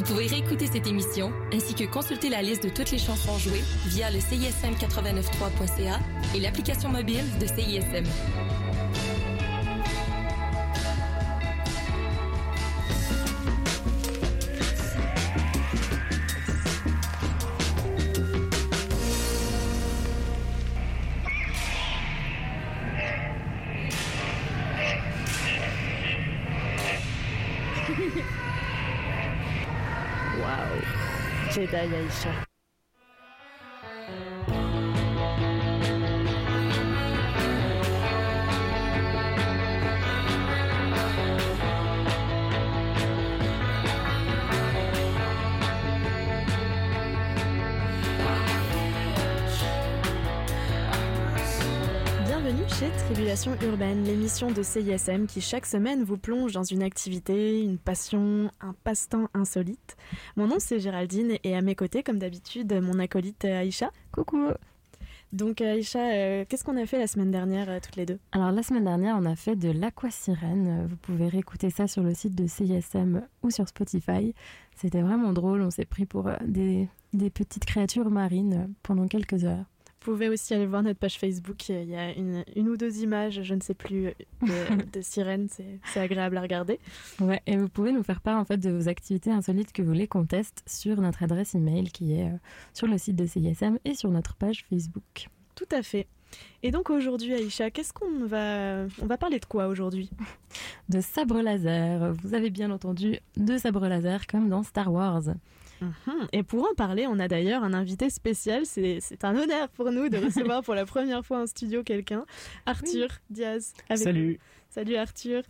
Vous pouvez réécouter cette émission ainsi que consulter la liste de toutes les chansons jouées via le CISM893.ca et l'application mobile de CISM. De CISM qui chaque semaine vous plonge dans une activité, une passion, un passe-temps insolite. Mon nom c'est Géraldine et à mes côtés, comme d'habitude, mon acolyte Aïcha. Coucou Donc Aïcha, euh, qu'est-ce qu'on a fait la semaine dernière euh, toutes les deux? Alors la semaine dernière, on a fait de l'aquasirène. Vous pouvez réécouter ça sur le site de CISM ou sur Spotify. C'était vraiment drôle, on s'est pris pour euh, des, des petites créatures marines pendant quelques heures. Vous pouvez aussi aller voir notre page Facebook. Il y a une, une ou deux images, je ne sais plus, de, de sirènes. C'est agréable à regarder. Ouais, et vous pouvez nous faire part en fait de vos activités insolites que vous voulez qu'on teste sur notre adresse email qui est euh, sur le site de CISM et sur notre page Facebook. Tout à fait. Et donc aujourd'hui, Aïcha, qu'est-ce qu'on va... On va parler de quoi aujourd'hui? De sabre laser. Vous avez bien entendu de sabre laser comme dans Star Wars. Mhm. Et pour en parler, on a d'ailleurs un invité spécial. C'est c'est un honneur pour nous de recevoir pour la première fois en studio quelqu'un, Arthur Diaz. avec Salut. Salut Arthur.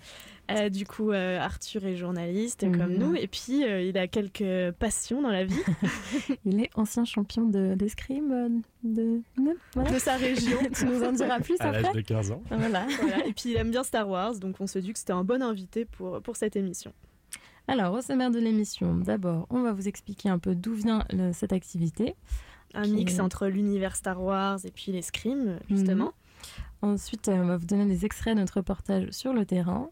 Euh, du coup, euh, Arthur est journaliste comme Mhm. nous et puis euh, il a quelques passions dans la vie Il est ancien champion de- d'escrime de... de- Voilà. de sa région. tu nous en diras plus À l'âge après de 15 ans. Voilà. Voilà. Et puis il aime bien Star Wars, donc on se dit que c'était un bon invité pour, pour cette émission. Alors, au sommaire de l'émission, d'abord, on va vous expliquer un peu d'où vient le- cette activité. Un mix est- entre l'univers Star Wars et puis l'escrime, justement. Ensuite, euh, on va vous donner des extraits de notre reportage sur le terrain.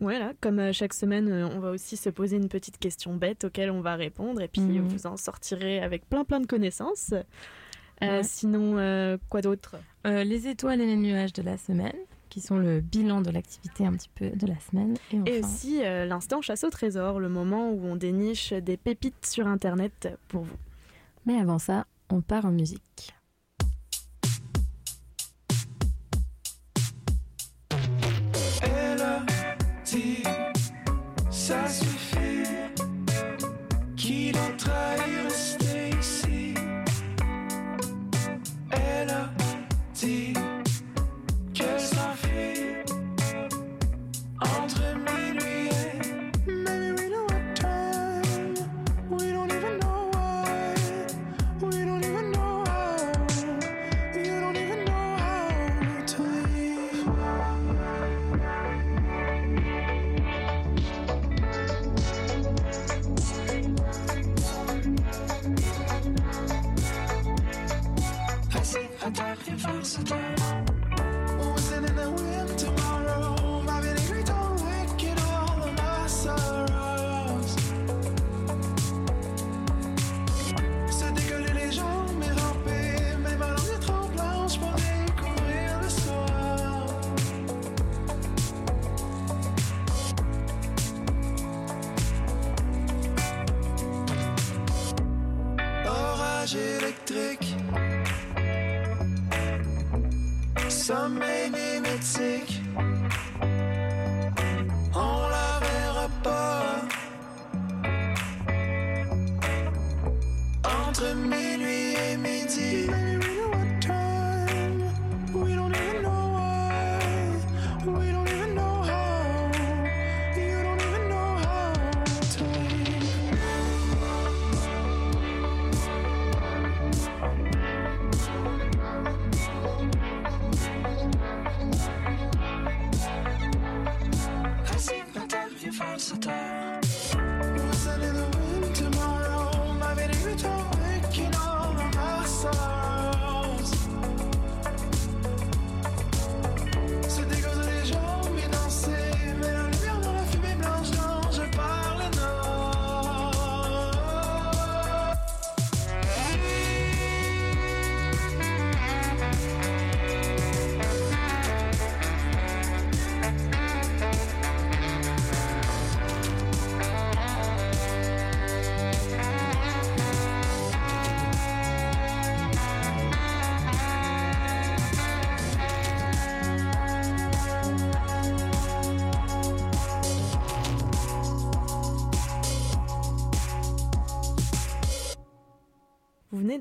Voilà, comme euh, chaque semaine, euh, on va aussi se poser une petite question bête auquel on va répondre et puis Mhm. vous en sortirez avec plein plein de connaissances. Euh. Sinon, euh, quoi d'autre? Euh, les étoiles et les nuages de la semaine, qui sont le bilan de l'activité un petit peu de la semaine. Et, aussi euh, l'instant chasse au trésor, le moment où on déniche des pépites sur Internet pour vous. Mais avant ça, on part en musique.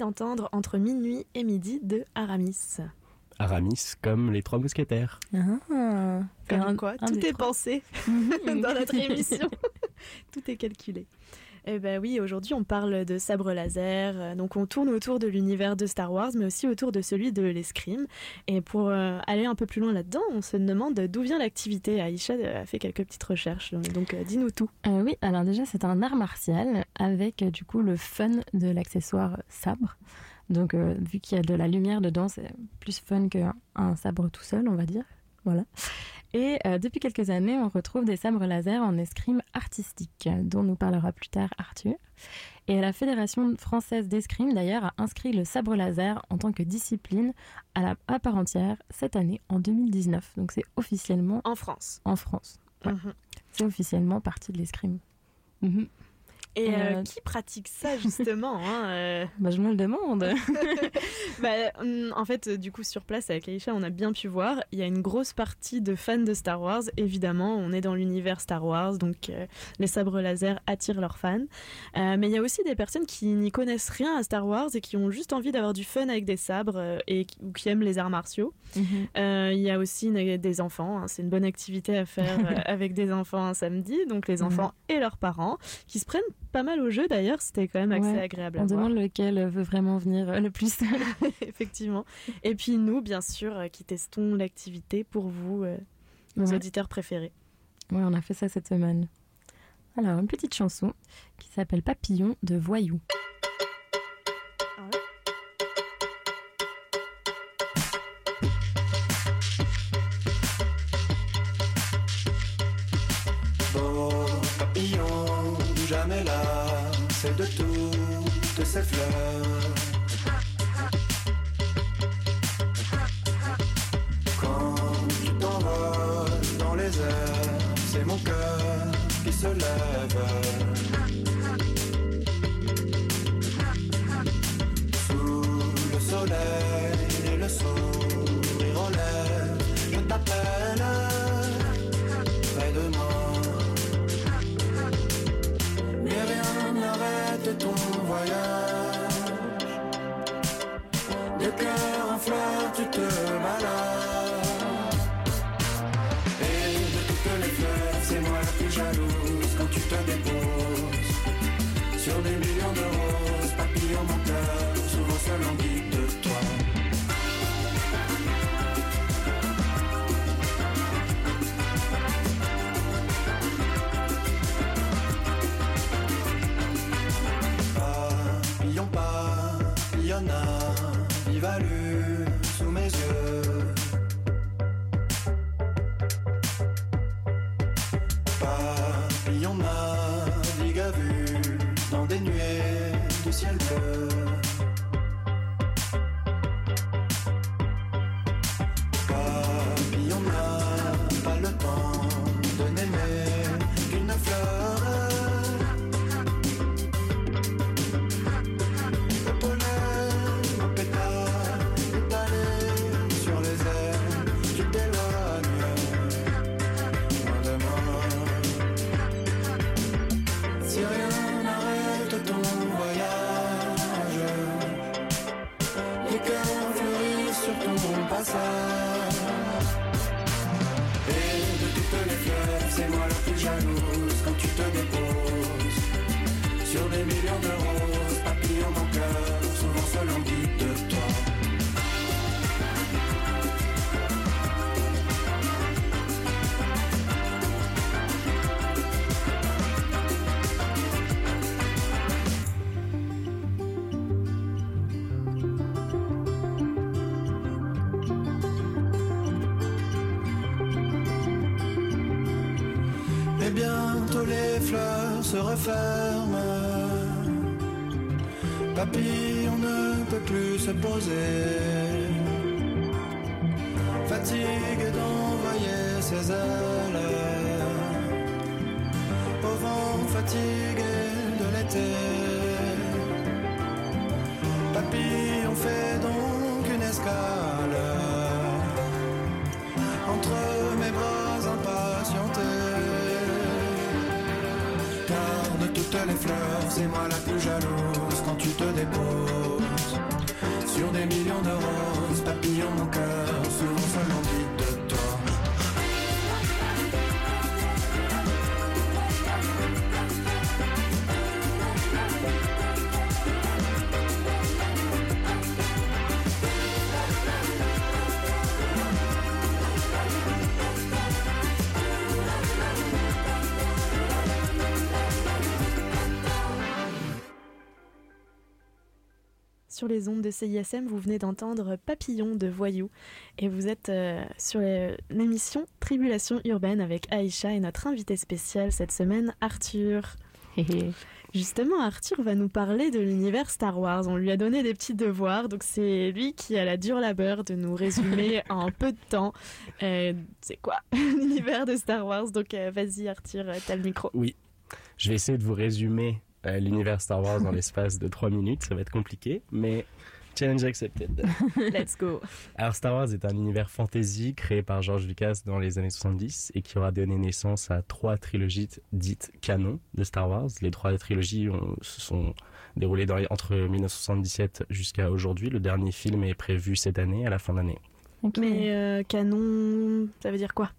D'entendre Entre minuit et midi de Aramis. Aramis comme les trois mousquetaires. Ah, Comme un- quoi, un tout est trois. pensé dans notre émission. tout est calculé. Eh ben oui, aujourd'hui on parle de sabre laser, euh, donc on tourne autour de l'univers de Star Wars, mais aussi autour de celui de l'escrime. Et pour euh, aller un peu plus loin là-dedans, on se demande d'où vient l'activité. Aïcha a fait quelques petites recherches, donc euh, dis-nous tout. Euh, oui, alors déjà, c'est un art martial avec euh, du coup le fun de l'accessoire sabre. Donc, euh, vu qu'il y a de la lumière dedans, c'est plus fun qu'un un sabre tout seul, on va dire. Voilà. Et euh, depuis quelques années, on retrouve des sabres laser en escrime artistique, dont nous parlera plus tard Arthur. Et la Fédération française d'escrime, d'ailleurs, a inscrit le sabre laser en tant que discipline à, la, à part entière cette année, en 2019. Donc, c'est officiellement En France. en France. Ouais. Mhm. C'est officiellement partie de l'escrime. Mhm. Et euh, Euh, qui pratique ça justement hein, euh, Bah, je me le demande. bah, hum, En fait, du coup, sur place avec Aïcha, on a bien pu voir, il y a une grosse partie de fans de Star Wars. Évidemment, on est dans l'univers Star Wars, donc les sabres laser attirent leurs fans. Mais il y a aussi des personnes qui n'y connaissent rien à Star Wars et qui ont juste envie d'avoir du fun avec des sabres et ou qui aiment les arts martiaux. Euh, Il y a aussi une- des enfants. hein. C'est une bonne activité à faire avec des enfants un samedi. Donc les Mhm. enfants et leurs parents qui se prennent pas mal au jeu d'ailleurs. C'était quand même assez Ouais. agréable On à voir. demande lequel veut vraiment venir euh, le plus. Effectivement. Et puis nous, bien sûr, euh, qui testons l'activité pour vous, euh, nos Ouais. auditeurs préférés. Ouais, on a fait ça cette semaine. Alors, une petite chanson qui s'appelle Papillon de Voyou. Qui se il moi la plus jalouse quand tu te déposes Sur les ondes de CISM, vous venez d'entendre Papillon de Voyou et vous êtes euh, sur l'émission Tribulation urbaine avec Aïcha et notre invité spécial cette semaine, Arthur. Justement, Arthur va nous parler de l'univers Star Wars. On lui a donné des petits devoirs, donc c'est lui qui a la dure labeur de nous résumer en peu de temps. euh, c'est quoi l'univers de Star Wars Donc euh, vas-y Arthur, t'as le micro. Oui, je vais essayer de vous résumer l'univers Star Wars dans l'espace de 3 minutes. Ça va être compliqué, mais challenge accepted. Let's go. Alors Star Wars est un univers fantasy créé par George Lucas dans les années 70 et qui aura donné naissance à trois trilogies dites canon de Star Wars. Les trois trilogies ont- se sont déroulées dans les- entre 1977 jusqu'à aujourd'hui. Le dernier film est prévu cette année, à la fin d'année. Mais euh, canon, ça veut dire quoi?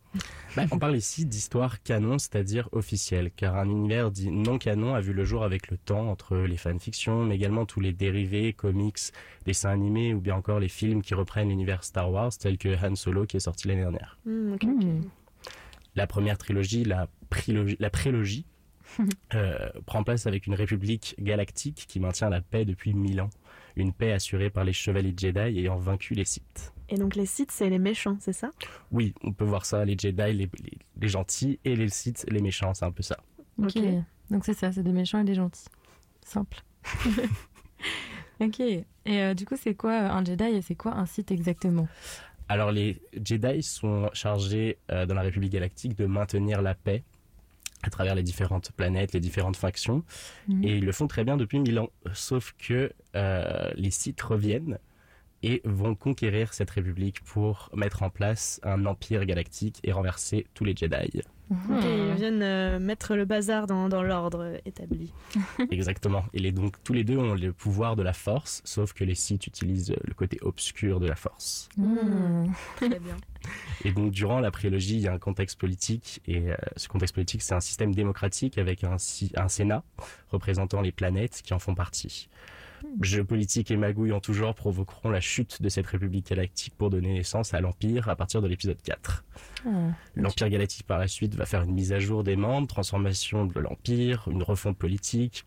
Bah, on parle ici d'histoire canon, c'est-à-dire officielle, car un univers dit non canon a vu le jour avec le temps entre les fanfictions, mais également tous les dérivés, comics, dessins animés ou bien encore les films qui reprennent l'univers Star Wars, tels que Han Solo qui est sorti l'année dernière. Ok. Hmm. La première trilogie, la, prélogie, la prélogie, euh, prend place avec une république galactique qui maintient la paix depuis mille ans. Une paix assurée par les chevaliers Jedi ayant vaincu les Sith. Et donc les Sith, c'est les méchants, c'est ça? Oui, on peut voir ça, les Jedi, les, les- les gentils, et les Sith, les méchants, c'est un peu ça. Ok. Ok. Donc c'est ça, c'est des méchants et des gentils. Simple. ok. Et euh, du coup, c'est quoi un Jedi et c'est quoi un Sith exactement? Alors les Jedi sont chargés euh, dans la République galactique de maintenir la paix à travers les différentes planètes, les différentes factions, Mhm. et ils le font très bien depuis mille ans. Sauf que euh, les Sith reviennent et vont conquérir cette République pour mettre en place un empire galactique et renverser tous les Jedi. Ils viennent euh, mettre le bazar dans, dans l'ordre établi. Exactement. Et les, donc tous les deux ont le pouvoir de la Force, sauf que les Sith utilisent le côté obscur de la Force. Hmm. Très bien. Et donc, durant la prélogie, il y a un contexte politique, et euh, ce contexte politique, c'est un système démocratique avec un Sénat représentant les planètes qui en font partie. Jeux politiques et magouilles en tout genre provoqueront la chute de cette République galactique pour donner naissance à l'Empire à partir de l'épisode 4. Ah. L'Empire galactique, par la suite, va faire une mise à jour des membres, transformation de l'Empire, une refonte politique.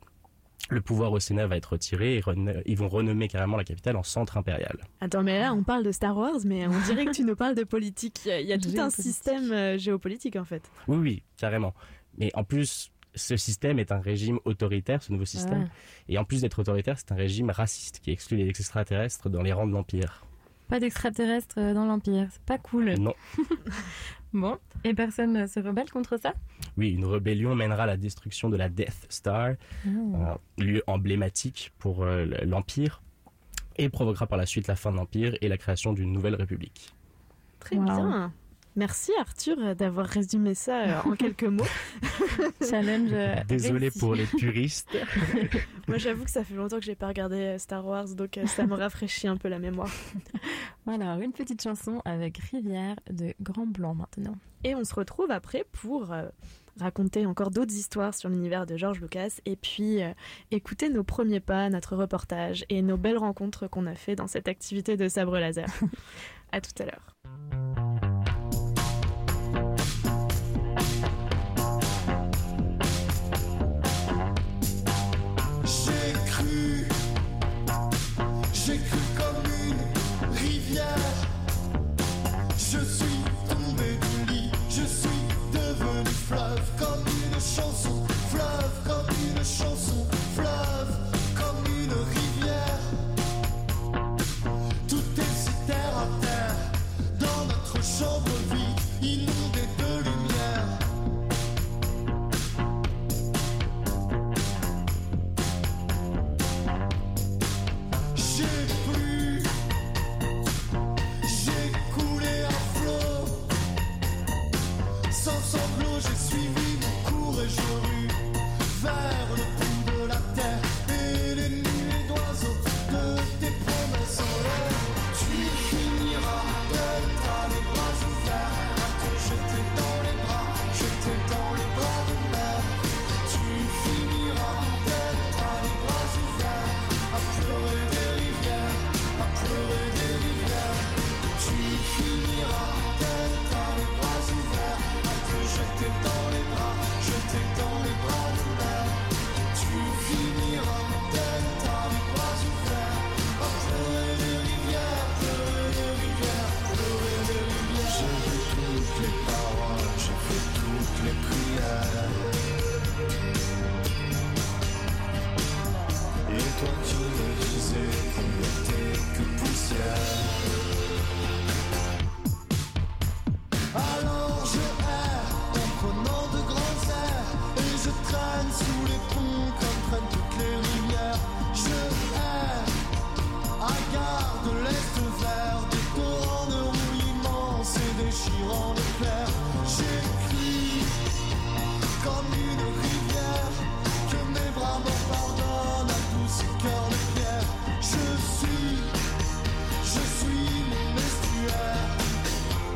Le pouvoir au Sénat va être retiré et ils vont renommer carrément la capitale en centre impérial. Attends, mais là, on parle de Star Wars, mais on dirait que tu nous parles de politique. Il y a, il y a tout un Géopolitique. système euh, géopolitique, en fait. Oui, oui, carrément. Mais en plus, ce système est un régime autoritaire, ce nouveau système. Et en plus d'être autoritaire, c'est un régime raciste qui exclut les extraterrestres dans les rangs de l'Empire. Pas d'extraterrestres euh, dans l'Empire, c'est pas cool. Non. Bon, et personne ne se rebelle contre ça? Oui, une rébellion mènera à la destruction de la Death Star, un lieu emblématique pour euh, l'Empire, et provoquera par la suite la fin de l'Empire et la création d'une nouvelle république. Très Wow. bien. Merci, Arthur, d'avoir résumé ça euh, en quelques mots. Challenge. euh, Désolé réussi. pour les puristes. Moi, j'avoue que ça fait longtemps que j'ai pas regardé euh, Star Wars, donc ça me rafraîchit un peu la mémoire. Voilà, une petite chanson avec Rivière de Grand Blanc maintenant. Et on se retrouve après pour raconter encore d'autres histoires sur l'univers de George Lucas et puis euh, écouter nos premiers pas, notre reportage et nos belles rencontres qu'on a fait dans cette activité de sabre laser. à tout à l'heure. faire. J'écris comme une rivière, que mes bras me pardonnent à tous ces cœurs de pierre. Je suis, je suis mon estuaire.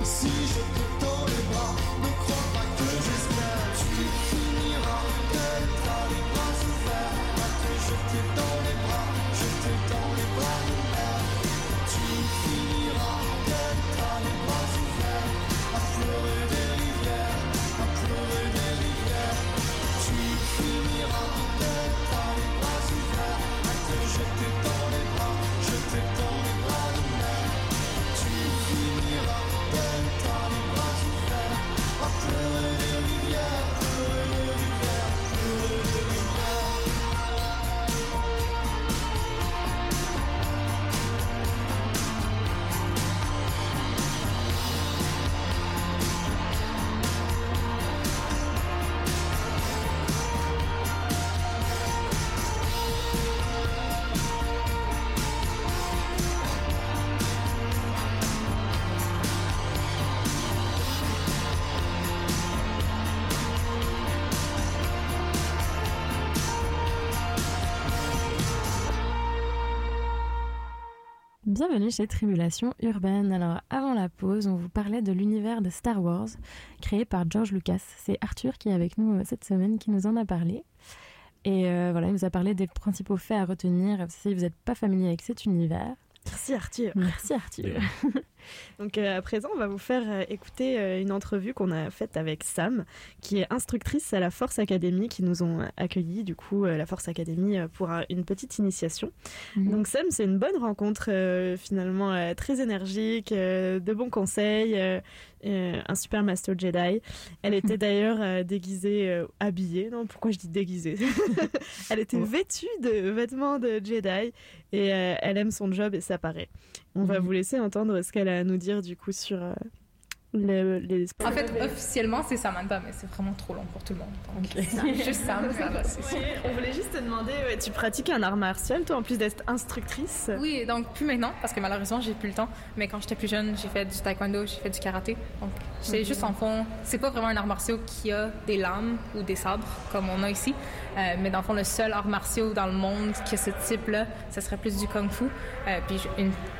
Si je peux Bienvenue chez Tribulation Urbaine. Alors, avant la pause, on vous parlait de l'univers de Star Wars créé par George Lucas. C'est Arthur qui est avec nous euh, cette semaine qui nous en a parlé. Et euh, voilà, il nous a parlé des principaux faits à retenir si vous n'êtes pas familier avec cet univers. Merci Arthur. Merci Arthur. Donc euh, à présent, on va vous faire euh, écouter euh, une entrevue qu'on a faite avec Sam, qui est instructrice à la Force Academy, qui nous ont accueillis, du coup, la Force Academy, euh, pour un- une petite initiation. Mhm. Donc Sam, c'est une bonne rencontre, finalement, très énergique, de bons conseils, un super Master Jedi. Elle était d'ailleurs déguisée, habillée, non, pourquoi je dis déguisée? Elle était Ouais. vêtue de vêtements de Jedi, et elle aime son job, et ça paraît. On va Mhm. vous laisser entendre ce qu'elle a à nous dire du coup sur euh, le- les. En fait, officiellement, c'est Samantha, mais c'est vraiment trop long pour tout le monde. Donc, Sam, juste Sam, ça va, sûr. on voulait juste te demander, ouais, tu pratiques un art martial, toi, en plus d'être instructrice? Oui, donc plus maintenant, parce que malheureusement, j'ai plus le temps. Mais quand j'étais plus jeune, j'ai fait du taekwondo, j'ai fait du karaté. Donc, c'est juste en fond, c'est pas vraiment un art martial qui a des lames ou des sabres, comme on a ici. Euh, mais dans le fond, le seul art martial dans le monde qui a ce type-là, ce serait plus du kung-fu. Euh, puis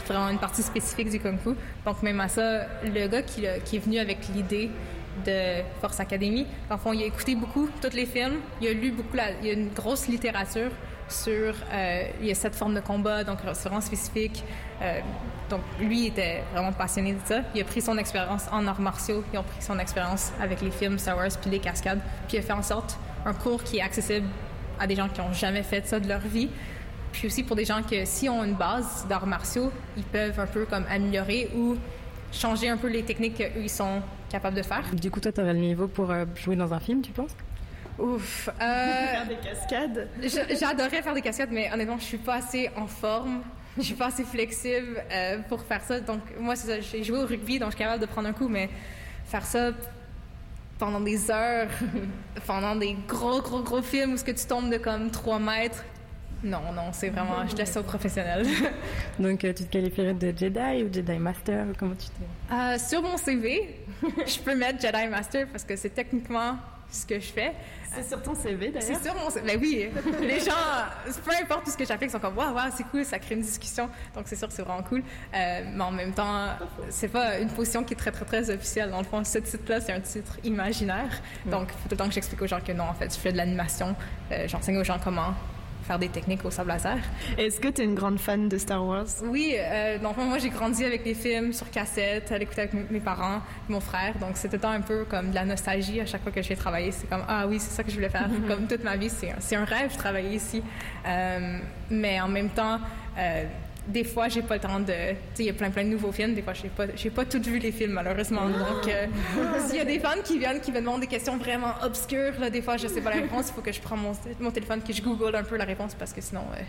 vraiment une partie spécifique du kung-fu. Donc, même à ça, le gars qui, est venu avec l'idée de Force Academy. Dans le fond, il a écouté beaucoup tous les films, il a lu beaucoup, il y a une grosse littérature sur, euh, sept formes de combat, donc vraiment spécifique. Donc lui était vraiment passionné de ça. Il a pris son expérience en arts martiaux, il a pris son expérience avec les films Star Wars puis les cascades, puis il a fait en sorte un cours qui est accessible à des gens qui n'ont jamais fait ça de leur vie. Puis aussi pour des gens qui, si ont une base d'arts martiaux, ils peuvent un peu comme améliorer ou changer un peu les techniques qu'eux, ils sont capables de faire. Du coup, toi, tu aurais le niveau pour euh, jouer dans un film, tu penses? Ouf. Euh, Faire des cascades J'adorais faire des cascades, mais honnêtement, je suis pas assez en forme. Je suis pas assez flexible euh, pour faire ça. Donc, moi, c'est ça. J'ai joué au rugby, donc je suis capable de prendre un coup, mais faire ça pendant des heures, pendant des gros, gros, gros films où ce que tu tombes de comme 3 mètres, non, non, c'est vraiment. Je laisse ça aux professionnels. Donc, euh, tu te qualifierais de Jedi ou Jedi Master ou Comment tu te... Euh, sur mon CV, je peux mettre Jedi Master parce que c'est techniquement ce que je fais. C'est sur ton CV C'est d'ailleurs. sur mon CV. Ben oui, les gens, peu importe tout ce que j'applique, ils sont comme waouh, waouh, c'est cool, ça crée une discussion. Donc c'est sûr que c'est vraiment cool. Euh, mais en même temps, c'est pas une position qui est très très très officielle. Dans le fond, ce titre-là, c'est un titre imaginaire. Donc il faut tout le temps que j'explique aux gens que non, en fait, je fais de l'animation. Euh, J'enseigne aux gens comment faire des techniques au sable laser. Est-ce que tu es une grande fan de Star Wars? Oui, euh, donc moi j'ai grandi avec les films sur cassette, à l'écouter avec mes- parents, mon frère, donc c'était un peu comme de la nostalgie à chaque fois que je vais travailler. C'est comme ah oui, c'est ça que je voulais faire. comme toute ma vie, c'est un, c'est un rêve de travailler ici. Euh, mais en même temps, euh, des fois j'ai pas le temps de, tu sais, il y a plein plein de nouveaux films. Des fois j'ai pas, j'ai pas tout vu les films malheureusement. Donc euh, s'il y a des fans qui viennent, qui me demandent des questions vraiment obscures, là, des fois je sais pas la réponse, il faut que je prenne mon, mon téléphone, que je google un peu la réponse parce que sinon. euh,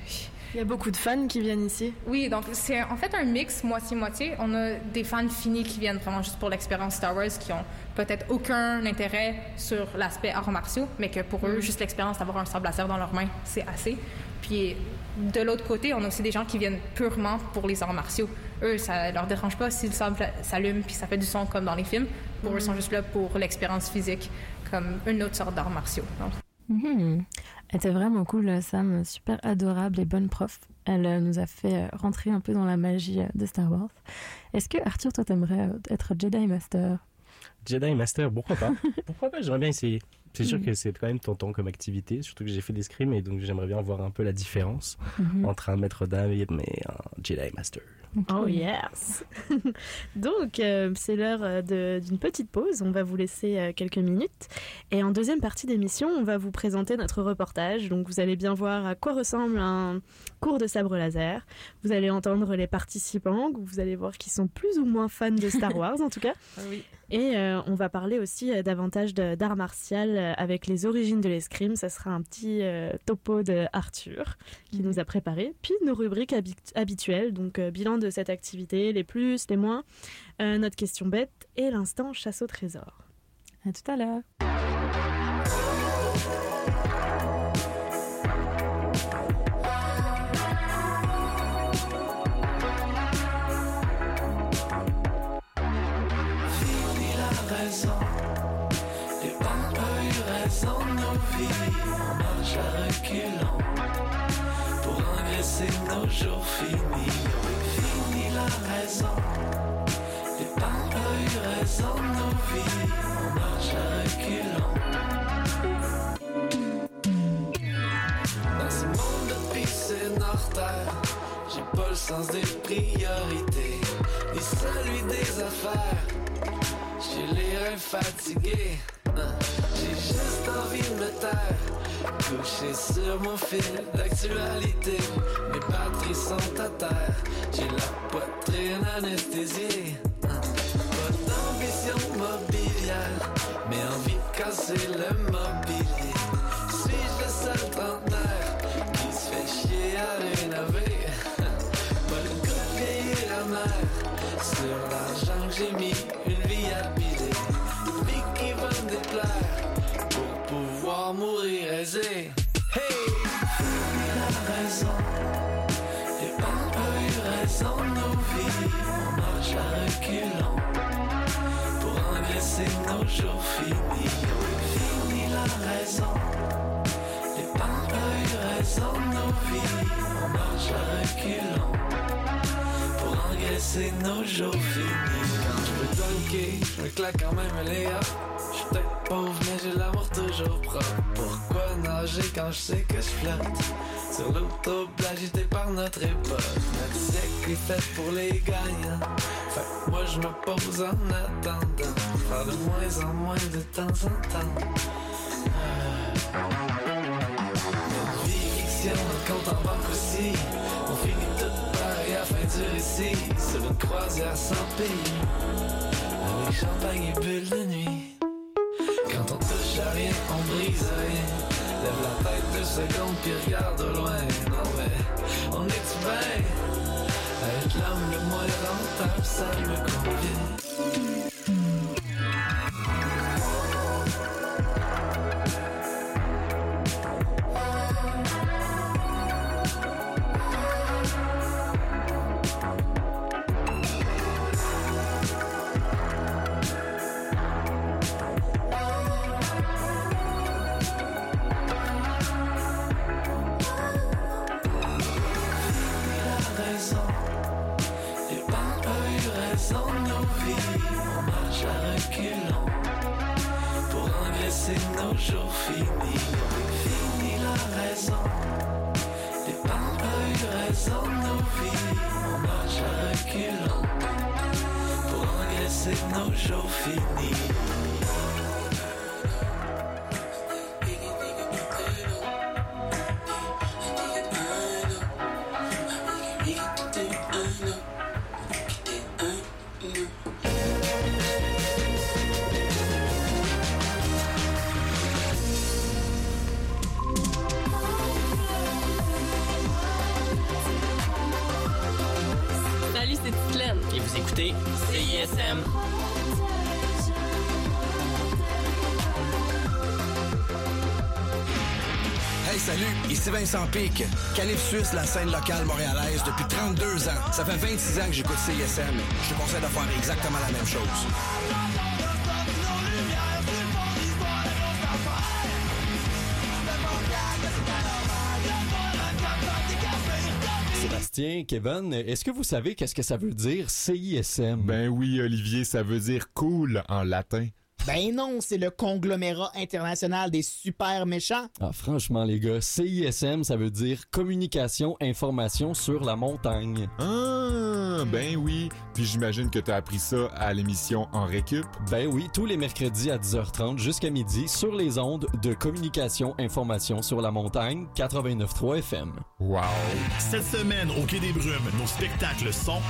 Il y a beaucoup de fans qui viennent ici. oui, donc c'est en fait un mix moitié-moitié. On a des fans finis qui viennent vraiment juste pour l'expérience Star Wars, qui ont peut-être aucun intérêt sur l'aspect arts martiaux, mais que pour eux, juste l'expérience d'avoir un sable laser dans leurs mains, c'est assez. Puis de l'autre côté, on a aussi des gens qui viennent purement pour les arts martiaux. Eux, ça leur dérange pas si le sable s'allume puis ça fait du son comme dans les films. Pour eux, ils sont juste là pour l'expérience physique, comme une autre sorte d'arts martiaux. Donc, Mhm. Elle était vraiment cool, Sam, super adorable et bonne prof. Elle euh, nous a fait euh, rentrer un peu dans la magie euh, de Star Wars. Est-ce que Arthur, toi, t'aimerais être Jedi Master? Jedi Master, pourquoi pas? Pourquoi pas? J'aimerais bien essayer. C'est sûr Mhm. que c'est quand même tentant comme activité, surtout que j'ai fait des scrims et donc j'aimerais bien voir un peu la différence Mhm. entre un maître d'armes et un Jedi Master. Oh yes Donc, euh, c'est l'heure euh, d'une petite pause. On va vous laisser euh, quelques minutes. Et en deuxième partie d'émission, on va vous présenter notre reportage. Donc, vous allez bien voir à quoi ressemble un cours de sabre laser. Vous allez entendre les participants. Vous allez voir qu'ils sont plus ou moins fans de Star Wars, en tout cas. oui. Et euh, on va parler aussi euh, davantage d'art martial euh, avec les origines de l'escrime. Ça sera un petit topo de Arthur qui nous a préparé. Puis nos rubriques habi- habituelles, donc bilan de cette activité, les plus, les moins, notre question bête et l'instant chasse au trésor. À tout à l'heure. Pour engraisser nos jours finis. Fini la raison, ont eu raison nos vies, on marche à reculons. Dans ce monde de piscine j'ai pas le sens des priorités, ni celui des affaires. J'ai les reins fatigués, hein. j'ai juste envie de me taire. Couché sur mon fil d'actualité, mes batteries sont à terre. J'ai la poitrine anesthésiée. hein. Pas d'ambition mobilière, mais envie de casser le mobilier. Suis-je le seul trentenaire qui se fait chier à rénover? Pas le goût de vieillir amer sur l'argent que j'ai mis une mourir aisé. Hey! La raison, les parents ont eu raison nos vies. On marche à reculons pour engraisser nos jours finis. Fini la raison, les parents ont eu raison nos vies. On marche à reculons pour engraisser nos jours finis. Quand je me claque quand même les. Je suis peut-être pauvre, mais j'ai l'amour toujours propre. Pourquoi nager quand je sais que je flotte? Sur l'autoplage, j'étais par notre époque. Notre siècle est fait pour les gagnants. Fait que moi, je me pose en attendant. Faire de moins en moins de temps en temps. Notre vie fiction, notre compte en aussi. On finit du récit. Sur une croisière sans pays. Avec champagne et bulles de nuit. Quand on touche à rien, on brise rien. Lève la tête deux secondes puis regarde au loin. Non mais, on est bien. Être l'homme le moins rentable, ça me convient. Nos Calif Suisse, la scène locale montréalaise depuis 32 ans. Ça fait 26 ans que j'écoute CISM. Je te conseille de faire exactement la même chose. Sébastien, Kevin, est-ce que vous savez qu'est-ce que ça veut dire CISM? Ben oui, Olivier, ça veut dire cool en latin. Ben non, c'est le conglomérat international des super méchants. Ah, franchement, les gars, CISM, ça veut dire Communication Information sur la montagne. Ah, ben oui. Puis j'imagine que t'as appris ça à l'émission En Récup. Ben oui, tous les mercredis à 10h30 jusqu'à midi sur les ondes de Communication Information sur la montagne 89.3 FM. Wow. Cette semaine, au Quai des Brumes, nos spectacles sont...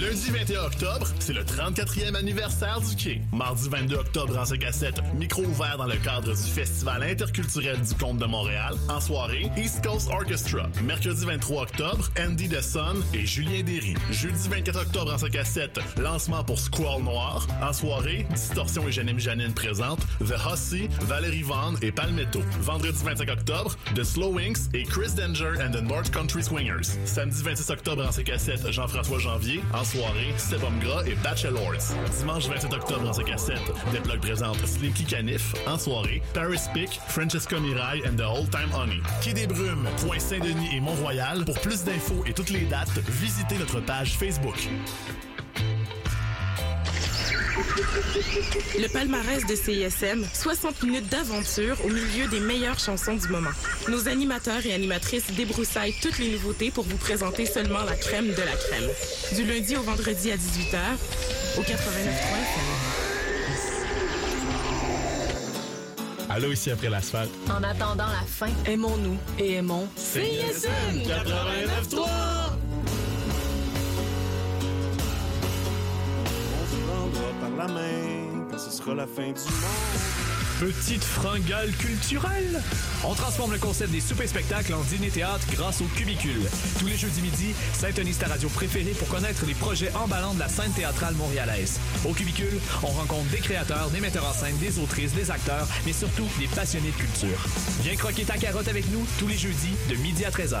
Lundi 21 octobre, c'est le 34e anniversaire du Quai. Mardi 22 octobre, en 5 à 7, micro ouvert dans le cadre du Festival interculturel du Comte de Montréal. En soirée, East Coast Orchestra. Mercredi 23 octobre, Andy DeSun et Julien Derry. Jeudi 24 octobre, en 5 à 7, lancement pour Squall Noir. En soirée, Distorsion et Janine Janine présentent The Hussy, Valérie Vaughn et Palmetto. Vendredi 25 octobre, The Slow Winks et Chris Danger and the North Country Swingers. Samedi 26 octobre, en 5 à 7, Jean-François En en soirée, Sebum Gras et Bachelors. Dimanche 27 octobre dans ce cassette, des blocs présentent Slinky Canif en soirée, Paris Pick, Francesco Mirai and the Old Time Honey. Quai des Brumes, Point Saint-Denis et Mont-Royal. Pour plus d'infos et toutes les dates, visitez notre page Facebook. Le palmarès de CISM, 60 minutes d'aventure au milieu des meilleures chansons du moment. Nos animateurs et animatrices débroussaillent toutes les nouveautés pour vous présenter seulement la crème de la crème. Du lundi au vendredi à 18h, au 89.3 Allô, ici après l'asphalte. En attendant la fin, Aimons-nous et aimons CISM 89.3. Petite fringale culturelle. On transforme le concept des soupers spectacles en dîner-théâtre grâce au Cubicule. Tous les jeudis midi, syntonise ta radio préférée pour connaître les projets emballants de la scène théâtrale montréalaise. Au Cubicule, on rencontre des créateurs, des metteurs en scène, des autrices, des acteurs, mais surtout des passionnés de culture. Viens croquer ta carotte avec nous tous les jeudis de midi à 13h.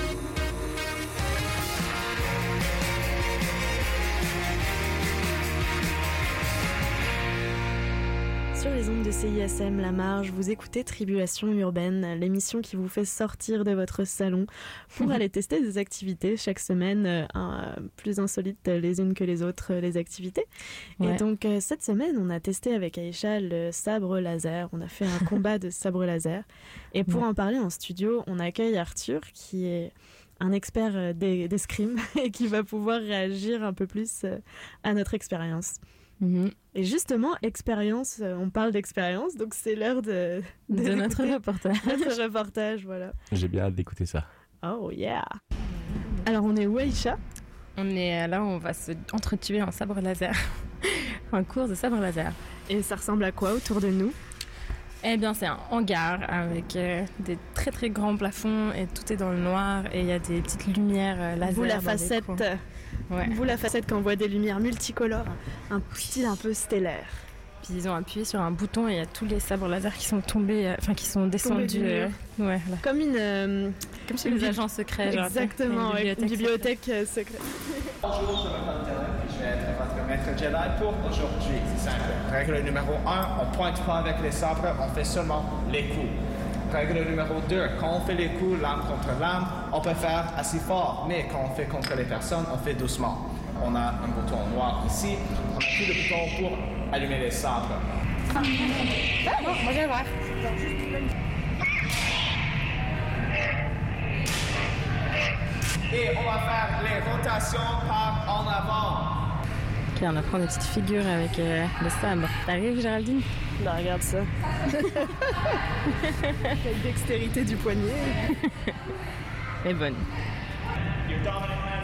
Les ondes de CISM La Marge, vous écoutez Tribulation Urbaine, l'émission qui vous fait sortir de votre salon pour aller tester des activités chaque semaine, euh, un- plus insolites les unes que les autres, euh, les activités. Et donc euh, cette semaine, on a testé avec Aïcha le sabre laser. On a fait un combat de sabre laser. Et pour Ouais. en parler en studio, on accueille Arthur qui est un expert euh, des- d'escrime et qui va pouvoir réagir un peu plus euh, à notre expérience. Mhm. Et justement, expérience, euh, on parle d'expérience, donc c'est l'heure de, De notre reportage. Notre reportage, voilà. J'ai bien hâte d'écouter ça. Oh yeah Alors on est où Aïcha? On est là où on va se entretuer en sabre laser. un cours de sabre laser. Et ça ressemble à quoi autour de nous? Eh bien, c'est un hangar avec euh, des très très grands plafonds et tout est dans le noir et il y a des petites lumières euh, laser. Vous la facette. Ouais. vous la facette quand on voit des lumières multicolores, un style un peu stellaire. Puis ils ont appuyé sur un bouton et il y a tous les sabres laser qui sont tombés, euh, enfin qui sont descendus. du mur. euh, ouais, là. Comme une, euh, Comme chez les agents secrets. genre, Exactement, une ouais, une bibliothèque euh, secrète. Bonjour, je m'appelle Dylan et je vais être votre maître Jedi pour aujourd'hui. C'est simple. Règle numéro 1, on pointe pas avec les sabres, on fait seulement les coups. Règle numéro 2, quand on fait les coups lame contre lame, on peut faire assez fort, mais quand on fait contre les personnes, on fait doucement. On a un bouton noir ici, on appuie le bouton pour allumer les sabres. Ah non, moi j'ai vert. Et on va faire les rotations par en avant. Ok, on apprend des petites figures avec euh, le sabre. T'arrives, Géraldine? Bah, regarde ça. La dextérité du poignet. Elle est bonne.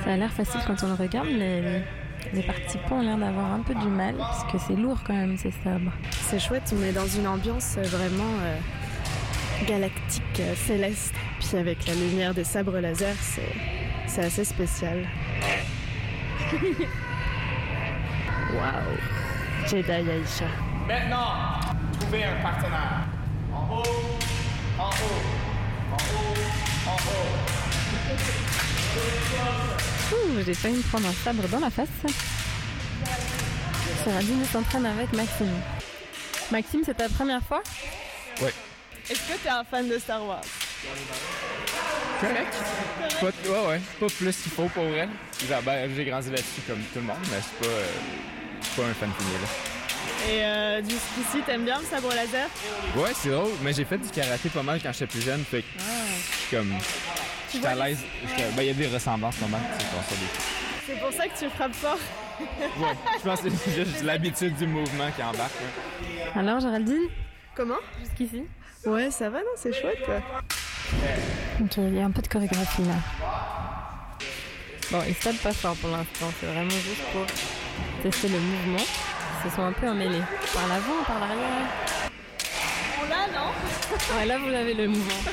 Ça a l'air facile quand on le regarde, mais les, les participants ont l'air d'avoir un peu du mal parce que c'est lourd quand même ces sabres. C'est chouette, on est dans une ambiance vraiment euh, galactique, euh, céleste. Puis avec la lumière des sabres laser, c'est, c'est assez spécial. Waouh Jedi Aisha. Maintenant, trouvez un partenaire. En haut, en haut, en haut, en haut. Ouh, j'ai failli me prendre un sabre dans la face. Géraldine s'entraîne avec Maxime. Maxime, c'est ta première fois? Ouais. Est-ce que t'es un fan de Star Wars? Correct. Pas, ouais, ouais, pas plus qu'il faut pour vrai. Ben, j'ai grandi là-dessus comme tout le monde, mais c'est pas, euh, je suis pas un fan fini là. Et euh, jusqu'ici, t'aimes bien le sabre laser? Ouais, c'est drôle, mais j'ai fait du karaté pas mal quand j'étais plus jeune, fait que Ah. je suis comme. À l'aise. Ben, il y a des ressemblances pas mal, C'est pour ça que tu frappes fort Ouais, je pense que c'est juste l'habitude du mouvement qui embarque. là. Alors, Géraldine? Comment? Jusqu'ici? Ouais, ça va, non? C'est chouette. Il y a un peu de chorégraphie là. Bon, il se tape pas fort pour l'instant, c'est vraiment juste pour tester le mouvement. Se sont un peu emmêlés. Par l'avant, par l'arrière. On l'a, non Ouais, là, vous avez le mouvement.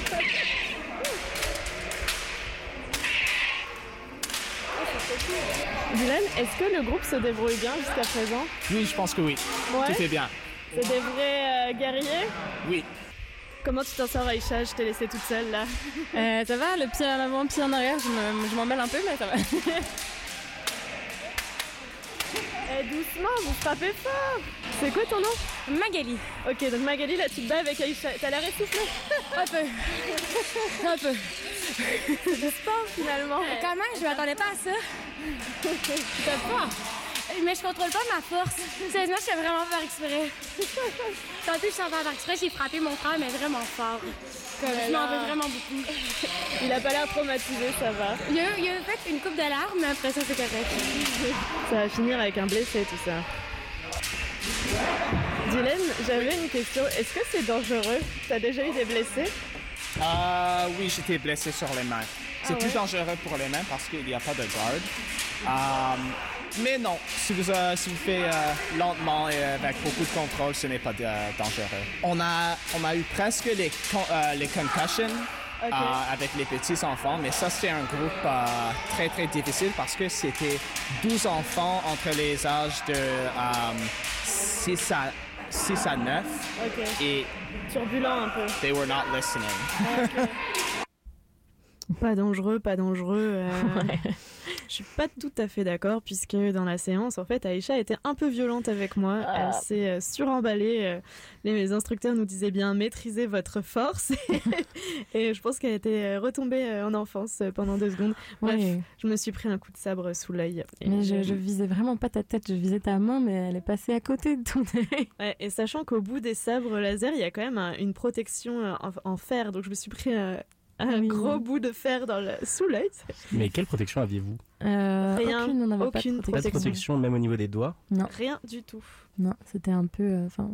Dylan, est-ce que le groupe se débrouille bien jusqu'à présent? Oui, je pense que oui. Ouais. Tout est bien. C'est des vrais euh, guerriers? Oui. Comment tu t'en sors, Aïcha? Je t'ai laissée toute seule là. Euh, ça va, le pied en avant, pied en arrière, je me- je m'emmêle un peu, mais ça va. Eh, doucement, vous frappez fort C'est quoi ton nom? Magali. Ok, donc Magali, là tu te bats avec Aïcha. T'as l'air essoufflée Un peu. Un peu. C'est du sport finalement. Quand même, je m'attendais pas à ça. T'as peur Mais je contrôle pas ma force. Sérieusement, je fais vraiment faire exprès. Tantôt, je suis en faire exprès, j'ai frappé mon frère, mais vraiment fort. Comme, je m'en veux vraiment beaucoup. Il a pas l'air traumatisé, ça va. Il a, il a fait une coupe de larmes, mais après ça, c'est correct. Ça va finir avec un blessé tout ça. Dylan, j'avais une question. Est-ce que c'est dangereux? T'as déjà eu des blessés? Ah oui, j'étais blessé sur les mains. C'est Ah plus ouais? dangereux pour les mains parce qu'il n'y a pas de garde. Euh, mais non, si vous, euh, si vous faites euh, lentement et avec beaucoup de contrôle, ce n'est pas euh, dangereux. On a, on a eu presque les, con- euh, les concussions euh, avec les petits enfants, mais ça c'était un groupe euh, très très difficile parce que c'était 12 enfants entre les âges de euh, 6, à, 6 à 9 Ok. et Turbulent un peu. they were not listening. Pas dangereux, pas dangereux. euh, Je suis pas tout à fait d'accord puisque dans la séance, en fait, Aïcha était un peu violente avec moi. Ah. Elle s'est euh, suremballée. euh, Les, mes instructeurs nous disaient bien maîtriser votre force. Et je pense qu'elle était euh, retombée en enfance pendant deux secondes. Bref, Ouais. je me suis pris un coup de sabre sous l'œil. Mais je, je visais vraiment pas ta tête, je visais ta main, mais elle est passée à côté de ton œil. Ouais, et sachant qu'au bout des sabres laser, il y a quand même un- une protection en, en fer, donc je me suis pris un, un Oui. gros bout de fer dans le, sous l'œil. Mais quelle protection aviez-vous? Euh, Rien, aucune, on n'avait aucune pas de Pas de protection, même au niveau des doigts Non, Rien du tout. non, c'était un peu, euh, enfin,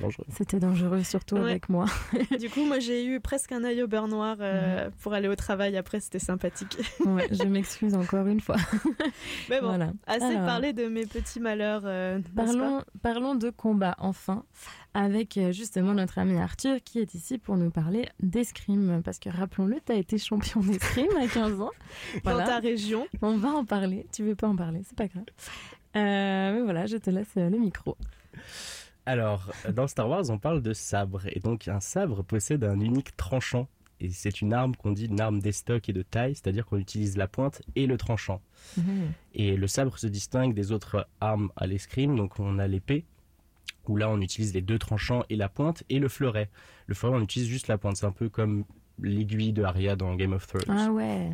Dangereux. c'était dangereux surtout Ouais. avec moi. du coup, moi j'ai eu presque un œil au beurre noir euh, pour aller au travail. Après, c'était sympathique. Ouais, je m'excuse encore une fois. Mais bon, Voilà. assez Alors. parlé de mes petits malheurs. euh, Parlons, pas parlons de combat enfin, avec justement notre ami Arthur qui est ici pour nous parler d'escrime. Parce que rappelons-le, tu as été champion d'escrime à 15 ans. Dans ta région. On va en parler. Tu veux pas en parler, c'est pas grave. Euh, mais voilà, je te laisse euh, le micro. Alors, dans Star Wars, on parle de sabre. Et donc, un sabre possède un unique tranchant. Et c'est une arme qu'on dit une arme d'estoc et de taille, c'est-à-dire qu'on utilise la pointe et le tranchant. Et le sabre se distingue des autres armes à l'escrime. Donc, on a l'épée, où là, on utilise les deux tranchants et la pointe, et le fleuret. Le fleuret, on utilise juste la pointe. C'est un peu comme l'aiguille de Arya dans Game of Thrones. Ah ouais.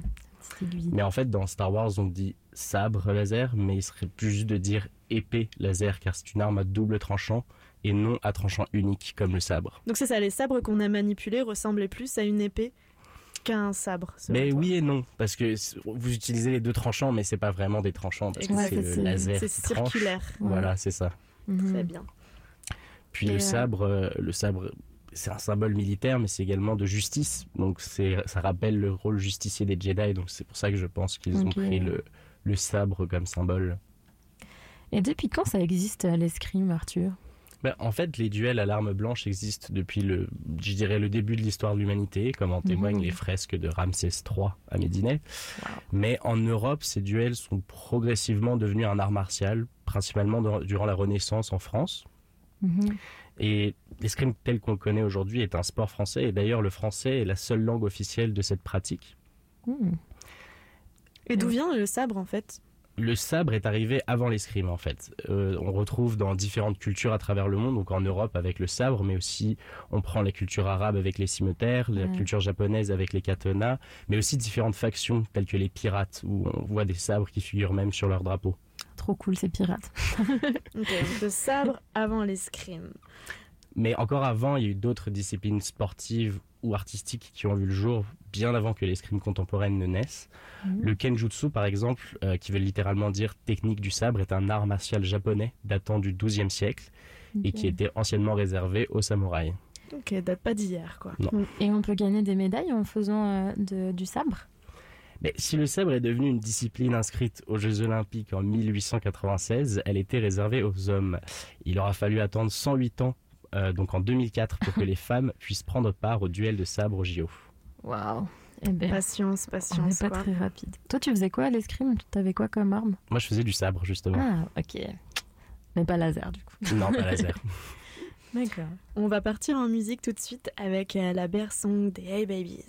Mais en fait, dans Star Wars, on dit sabre laser, mais il serait plus juste de dire épée laser, car c'est une arme à double tranchant et non à tranchant unique comme le sabre. Donc c'est ça, les sabres qu'on a manipulés ressemblaient plus à une épée qu'à un sabre. Mais toi. oui et non, parce que vous utilisez les deux tranchants, mais c'est pas vraiment des tranchants, parce que c'est le laser c'est circulaire. Voilà, c'est ça. Très bien. Puis Et, le euh, sabre, euh, le sabre, c'est un symbole militaire, mais c'est également de justice. Donc c'est, ça rappelle le rôle justicier des Jedi. Donc c'est pour ça que je pense qu'ils ont pris le, le sabre comme symbole. Et depuis quand ça existe euh, l'escrime, Arthur? Ben, en fait, les duels à l'arme blanche existent depuis le, je dirais, le début de l'histoire de l'humanité, comme en témoignent Mhm. les fresques de Ramsès III à Médinet. Mais en Europe, ces duels sont progressivement devenus un art martial, principalement durant la Renaissance en France. Et l'escrime tel qu'on le connaît aujourd'hui est un sport français, et d'ailleurs le français est la seule langue officielle de cette pratique. Et d'où vient le sabre en fait? Le sabre est arrivé avant l'escrime en fait. Euh, on retrouve dans différentes cultures à travers le monde, donc en Europe avec le sabre, mais aussi on prend la culture arabe avec les cimeterres, la Ouais. culture japonaise avec les katanas, mais aussi différentes factions telles que les pirates, où on voit des sabres qui figurent même sur leur drapeau. Trop cool ces pirates. Ok, le sabre avant l'escrime. Mais encore avant, il y a eu d'autres disciplines sportives ou artistiques qui ont vu le jour bien avant que l'escrime contemporaine ne naisse. Mhm. Le kenjutsu, par exemple, euh, qui veut littéralement dire technique du sabre, est un art martial japonais datant du XIIe siècle et qui était anciennement réservé aux samouraïs. Ok, date pas d'hier quoi. Non. Et on peut gagner des médailles en faisant euh, de- du sabre? Mais si le sabre est devenu une discipline inscrite aux Jeux Olympiques en 1896, elle était réservée aux hommes. Il aura fallu attendre 108 ans, euh, donc en 2004, pour que les femmes puissent prendre part au duel de sabre au JO. Waouh. Eh ben, Patience, on patience. n'est pas quoi. très rapide. Toi, tu faisais quoi à l'escrime? T'avais quoi comme arme? Moi, je faisais du sabre, justement. Ah, ok. Mais pas laser, du coup. Non, pas laser. D'accord. On va partir en musique tout de suite avec euh, la bear song des Hey Babies.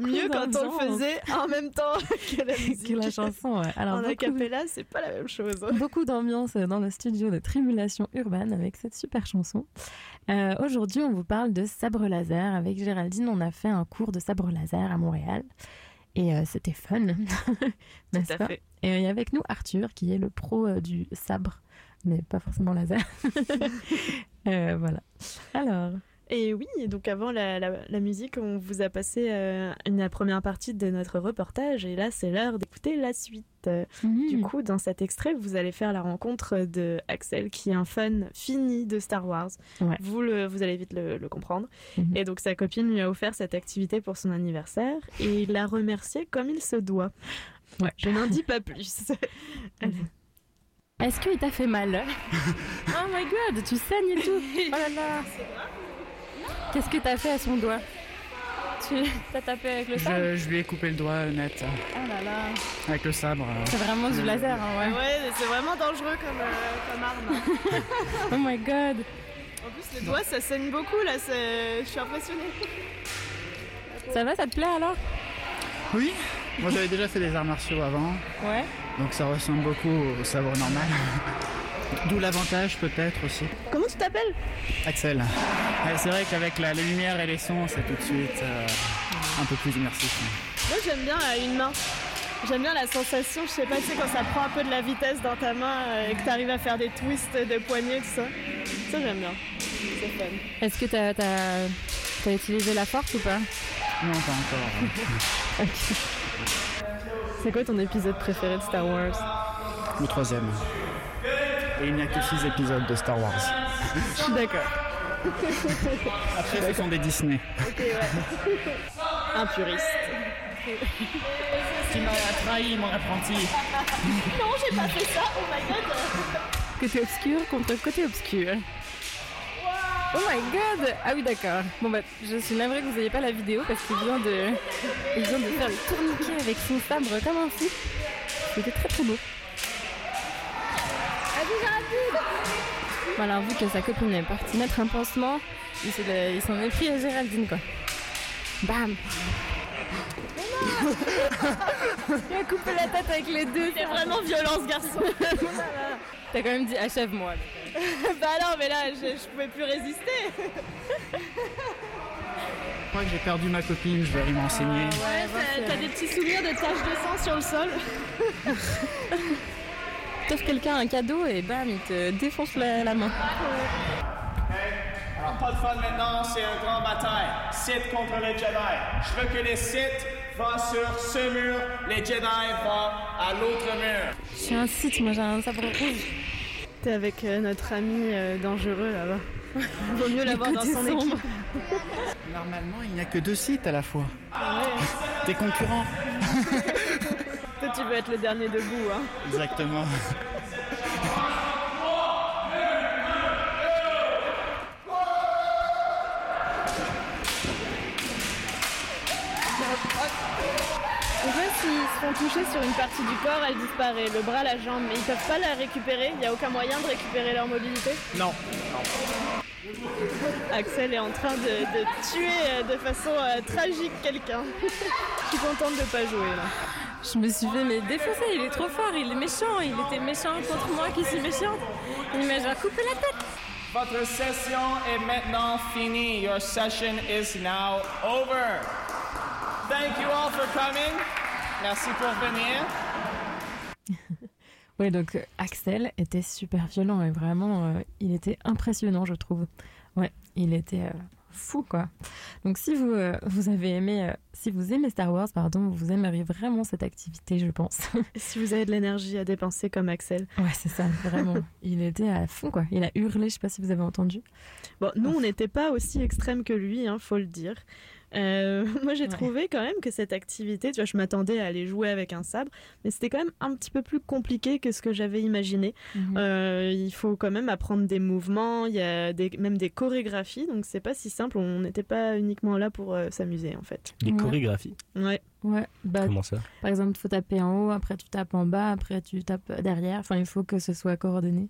Mieux quand on le faisait en même temps que la musique. que la chanson. ouais. Alors, en beaucoup- acapella, c'est pas la même chose. Beaucoup d'ambiance dans le studio de Tribulation Urbaine avec cette super chanson. Euh, Aujourd'hui, on vous parle de sabre laser. Avec Géraldine, on a fait un cours de sabre laser à Montréal. Et euh, c'était fun, n'est-ce pas? fait. Et il y a avec nous Arthur, qui est le pro euh, du sabre, mais pas forcément laser. Euh, voilà. Alors, Et oui, donc avant la, la- la musique, on vous a passé euh, une, la première partie de notre reportage et là c'est l'heure d'écouter la suite. Du coup, dans cet extrait, vous allez faire la rencontre de Axel, qui est un fan fini de Star Wars. Ouais. Vous, le, vous allez vite le, le comprendre. Mhm. Et donc sa copine lui a offert cette activité pour son anniversaire et il l'a remercié comme il se doit. Ouais. Je n'en dis pas plus. est-ce qu'il t'a fait mal? Oh my god, tu saignes et tout Oh là là Qu'est-ce que t'as fait à son doigt Tu t'as tapé avec le sabre Je, je lui ai coupé le doigt net Oh là là avec le sabre. euh. C'est vraiment du laser, hein, ouais. Ouais, c'est vraiment dangereux comme, euh, comme arme. Oh my god En plus, le doigt, ça saigne beaucoup là. Je suis impressionnée. Ça va, ça te plaît alors? Oui, moi j'avais déjà fait des arts martiaux avant, Ouais. donc ça ressemble beaucoup au sabre normal. D'où l'avantage peut-être aussi. Comment tu t'appelles Axel. Ouais, c'est vrai qu'avec la, la lumière et les sons, c'est tout de suite euh, un peu plus immersif. Moi, j'aime bien à une main. J'aime bien la sensation, je sais pas, tu sais, quand ça prend un peu de la vitesse dans ta main euh, et que tu arrives à faire des twists de poignets, tout ça. Ça, j'aime bien. C'est fun. Est-ce que t'as as, utilisé la force ou pas? Non, pas encore. C'est quoi ton épisode préféré de Star Wars? Le troisième. Et il n'y a que six épisodes de Star Wars. Je suis d'accord. Après, ce sont des Disney. Ok, ouais. Un puriste. Tu m'as trahi, mon apprenti. non, j'ai pas fait ça, oh my god Côté obscur contre côté obscur. Oh my god Ah oui d'accord. Bon bah je suis navrée que vous n'ayez pas la vidéo parce qu'il vient de. Il vient de faire le tourniquet avec son sabre comme un fou. C'était très très beau. Voilà, vu que sa copine est partie mettre un pansement, il s'en est pris à Géraldine quoi. Bam Il a coupé la tête avec les deux. C'est vraiment violent ce garçon. T'as quand même dit achève-moi. bah non, mais là, je, je pouvais plus résister. Je crois que j'ai perdu ma copine, je vais aller m'enseigner. Ouais, t'as- t'as des petits souvenirs de taches de sang sur le sol. T'offres quelqu'un un cadeau et bam, il te défonce la, la main. Alors, pas de fun maintenant, c'est une grande bataille. Sith contre les Jedi. Je veux que les Sith vont sur ce mur, les Jedi vont à l'autre mur. Je suis un site, moi j'ai un sabre rouge. T'es avec euh, notre ami euh, dangereux là-bas. Vaut mieux l'avoir dans son sombre. équipe. Normalement, il n'y a que deux sites à la fois. Ouais. Tes concurrents. Tu veux être le dernier debout, hein. Exactement. Donc là, s'ils se font toucher sur une partie du corps, elle disparaît, le bras, la jambe, mais ils peuvent pas la récupérer, il n'y a aucun moyen de récupérer leur mobilité. Non. Axel est en train de, de tuer euh, de façon euh, tragique quelqu'un. Je suis contente de pas jouer là. Je me suis fait mais défoncer, il est trop fort, il est méchant, il était méchant contre moi qui suis méchante. Il m'a genre coupé la tête. Votre session est maintenant finie. Your session is now over. Thank you all for coming. Merci pour venir. Ouais, donc euh, Axel était super violent et vraiment, euh, il était impressionnant, je trouve. Ouais, il était euh, fou, quoi. Donc si vous, euh, vous avez aimé, euh, si vous aimez Star Wars, pardon, vous aimeriez vraiment cette activité, je pense. Si vous avez de l'énergie à dépenser comme Axel. ouais, c'est ça, vraiment. il était à fond, quoi. Il a hurlé, je sais pas si vous avez entendu. Bon, nous, on n'était pas aussi extrême que lui, hein, faut le dire. Euh, moi, j'ai Ouais. trouvé quand même que cette activité, tu vois, je m'attendais à aller jouer avec un sabre, mais c'était quand même un petit peu plus compliqué que ce que j'avais imaginé. Mhm. Euh, il faut quand même apprendre des mouvements, il y a des, même des chorégraphies, donc c'est pas si simple. On n'était pas uniquement là pour euh, s'amuser, en fait. Des Ouais. chorégraphies. Ouais. Ouais, bah, Comment ça? par exemple, il faut taper en haut, après tu tapes en bas, après tu tapes derrière. Enfin, il faut que ce soit coordonné.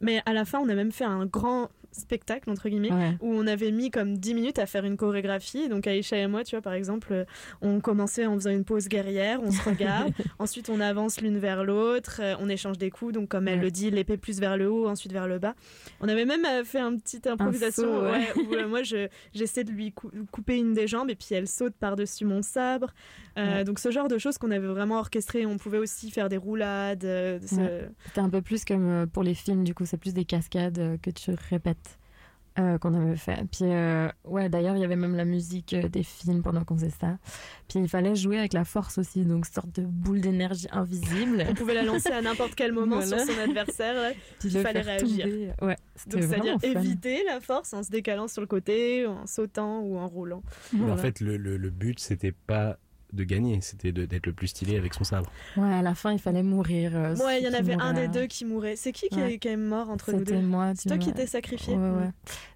Mais à la fin, on a même fait un grand spectacle, entre guillemets, Ouais. où on avait mis comme 10 minutes à faire une chorégraphie. Donc Aïcha et moi, tu vois, par exemple, euh, on commençait en faisant une pause guerrière, on se regarde, ensuite on avance l'une vers l'autre, euh, on échange des coups, donc comme elle Ouais. le dit, l'épée plus vers le haut, ensuite vers le bas. On avait même euh, fait une petite improvisation saut, ouais. ouais, où moi je, j'essaie de lui cou- couper une des jambes et puis elle saute par-dessus mon sabre. Euh. Donc ce genre de choses qu'on avait vraiment orchestré. On pouvait aussi faire des roulades. C'était un peu plus comme pour les films, du coup, c'est plus des cascades que tu répètes euh, qu'on avait fait. Puis, euh, ouais, d'ailleurs, il y avait même la musique euh, des films pendant qu'on faisait ça. Puis, il fallait jouer avec la force aussi, donc sorte de boule d'énergie invisible. On pouvait la lancer à n'importe quel moment Voilà. sur son adversaire. là. Puis Il fallait réagir. tomber. Ouais, Donc c'est-à-dire éviter la force en se décalant sur le côté, en sautant ou en roulant. En fait, le, le- le but, c'était pas de gagner, c'était d'être le plus stylé avec son sabre. Ouais, à la fin, il fallait mourir. euh, Ouais, il y en avait un des deux qui mourait. C'est qui qui, Ouais. est, qui est mort entre nous deux C'était moi. C'est toi qui t'es sacrifié Ouais, ouais.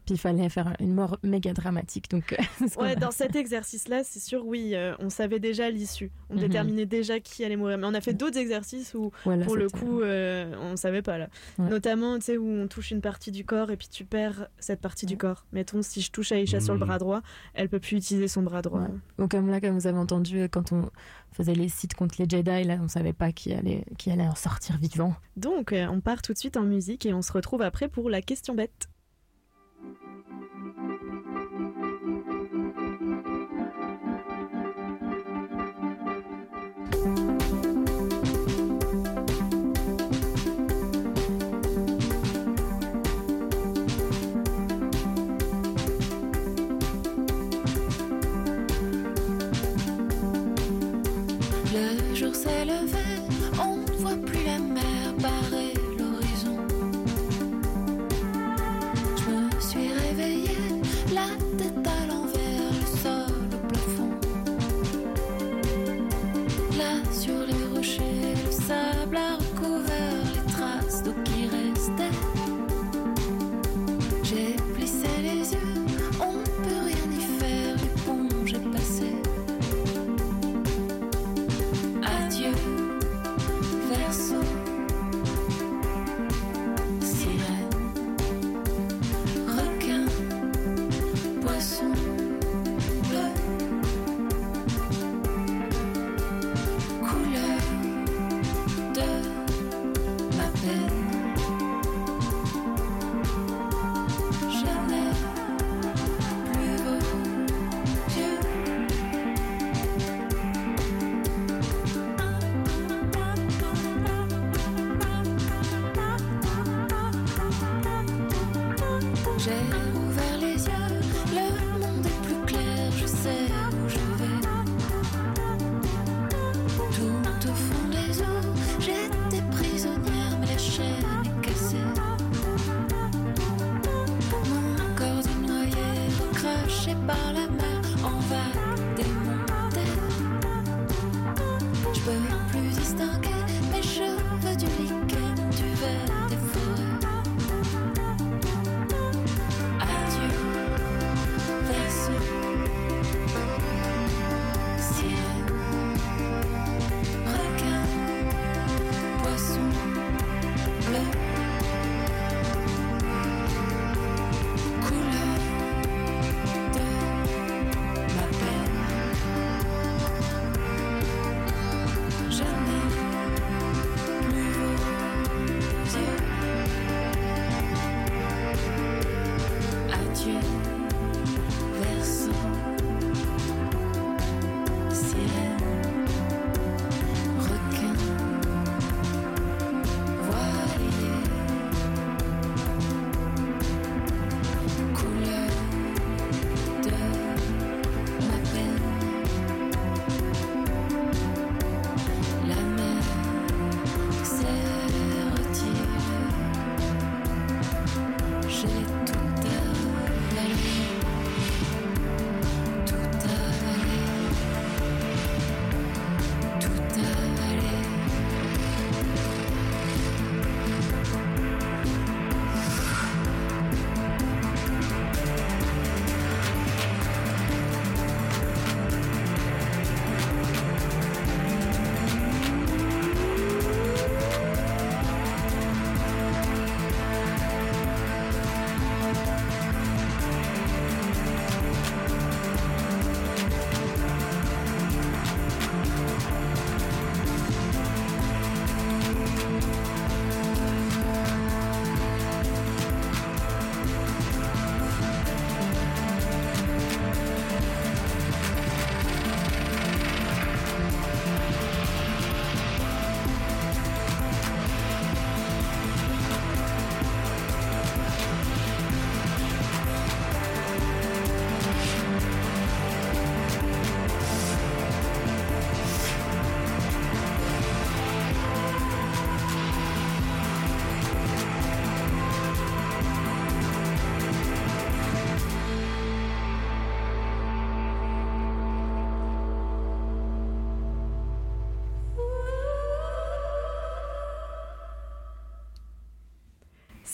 Puis il fallait faire une mort méga dramatique. Donc, qu'on Ouais, a dans cet exercice-là, c'est sûr, oui, euh, on savait déjà l'issue. On Mhm. déterminait déjà qui allait mourir. Mais on a fait d'autres exercices où, Voilà, pour le coup, euh, on savait pas là. Ouais. Notamment, tu sais, où on touche une partie du corps et puis tu perds cette partie du corps. Mettons, si je touche Aïcha sur le Mhm. bras droit, elle peut plus utiliser son bras droit. Ou comme là, comme vous avez entendu, quand on faisait les sites contre les Jedi, là, on savait pas qui allait, qui allait en sortir vivant. Donc, euh, on part tout de suite en musique et on se retrouve après pour la question bête.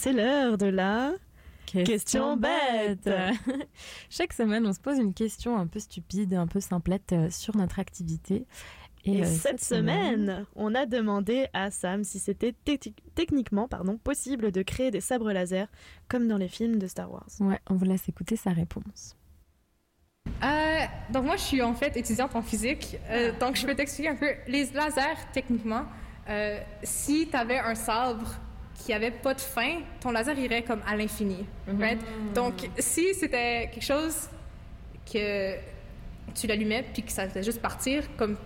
C'est l'heure de la Question bête Chaque semaine, on se pose une question un peu stupide, un peu simplette euh, sur notre activité. Et, euh, cette semaine, on a demandé à Sam si c'était techni- techniquement pardon, possible de créer des sabres laser comme dans les films de Star Wars. Ouais, on vous laisse écouter sa réponse. Euh, donc moi, je suis en fait étudiante en physique. Euh, donc je peux t'expliquer un peu. Les lasers, techniquement, euh, si tu avais un sabre qui avait pas de fin, ton laser irait comme à l'infini. right? Donc si c'était quelque chose que tu l'allumais puis que ça faisait juste partir, comme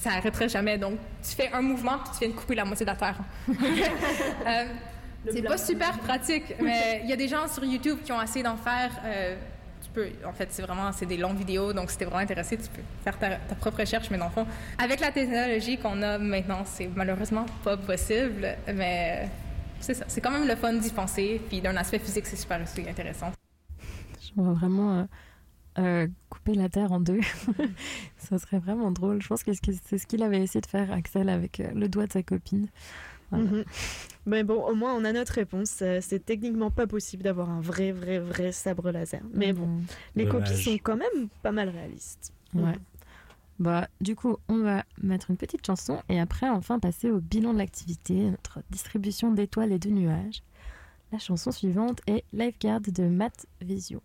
ça arrêterait jamais. Donc tu fais un mouvement puis tu viens de couper la moitié de la terre. Euh, c'est pas super pratique, mais il y a des gens sur YouTube qui ont essayé d'en faire. euh, tu peux, en fait, c'est vraiment, c'est des longues vidéos, donc si t'es vraiment intéressé, tu peux faire ta, ta propre recherche, mais dans le fond, avec la technologie qu'on a maintenant, c'est malheureusement pas possible, mais c'est ça. C'est quand même le fun d'y penser, puis d'un aspect physique, c'est super aussi intéressant. On va vraiment euh, euh, couper la Terre en deux. Ça serait vraiment drôle. Je pense que c'est ce qu'il avait essayé de faire, Axel, avec euh, le doigt de sa copine. Voilà. Mhm. Mais bon, au moins on a notre réponse. Euh, C'est techniquement pas possible d'avoir un vrai, vrai, vrai sabre laser. Mais bon, Mhm. les Dommage. copies sont quand même pas mal réalistes. Ouais. Bah, du coup, on va mettre une petite chanson et après, enfin, passer au bilan de l'activité, notre distribution d'étoiles et de nuages. La chanson suivante est Lifeguard de Matt Visio.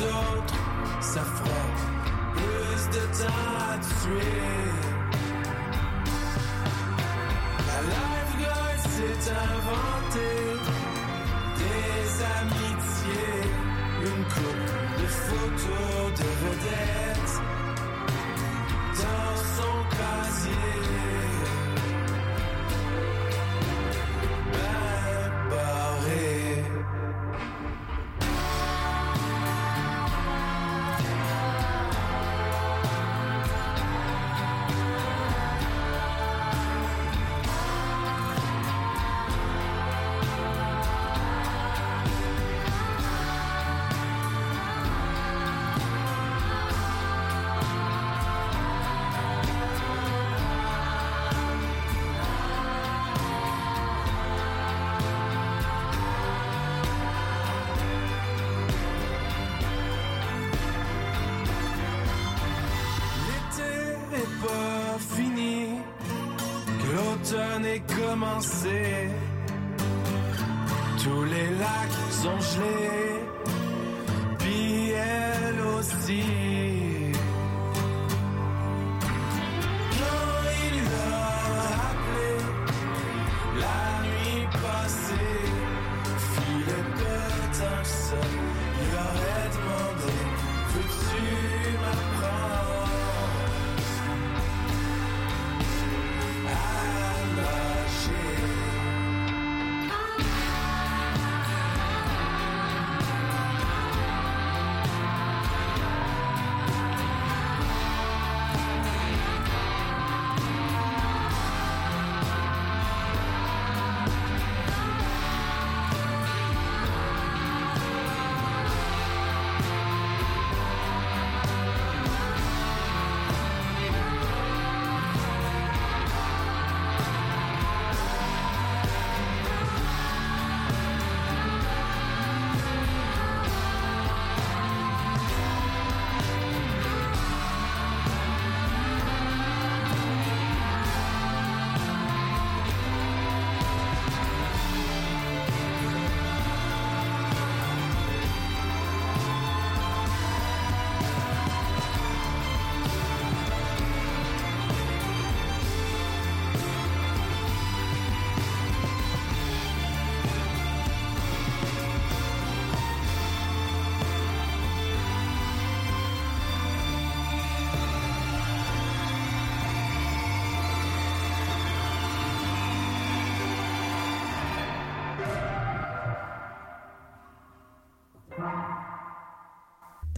D'autres. Ça fera plus de temps à tuer. La life guy s'est inventé des amitiés, une coupe de photos de vedettes dans son casier.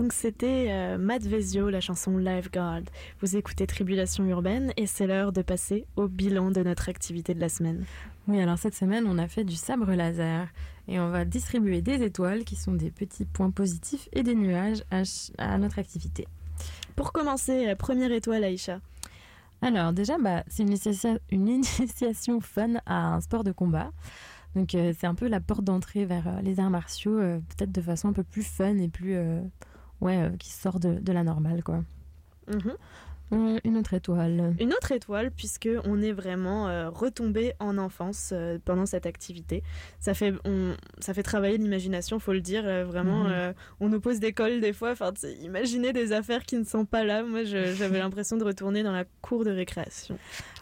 Donc c'était euh, Matt Vezio, la chanson Lifeguard. Vous écoutez Tribulation Urbaine et c'est l'heure de passer au bilan de notre activité de la semaine. Oui, alors cette semaine, on a fait du sabre laser et on va distribuer des étoiles qui sont des petits points positifs et des nuages à, notre activité. Pour commencer, euh, première étoile, Aïcha. Alors déjà, bah, c'est une, initia- une initiation fun à un sport de combat. Donc euh, c'est un peu la porte d'entrée vers euh, les arts martiaux, euh, peut-être de façon un peu plus fun et plus... ouais, euh, qui sort de, de la normale, quoi. Euh, une autre étoile. Une autre étoile, puisque on est vraiment euh, retombé en enfance euh, pendant cette activité. Ça fait, on, ça fait travailler l'imagination, faut le dire. vraiment, Mhm. on nous pose des cols des fois. Enfin, imaginer des affaires qui ne sont pas là. Moi, j'avais l'impression de retourner dans la cour de récréation.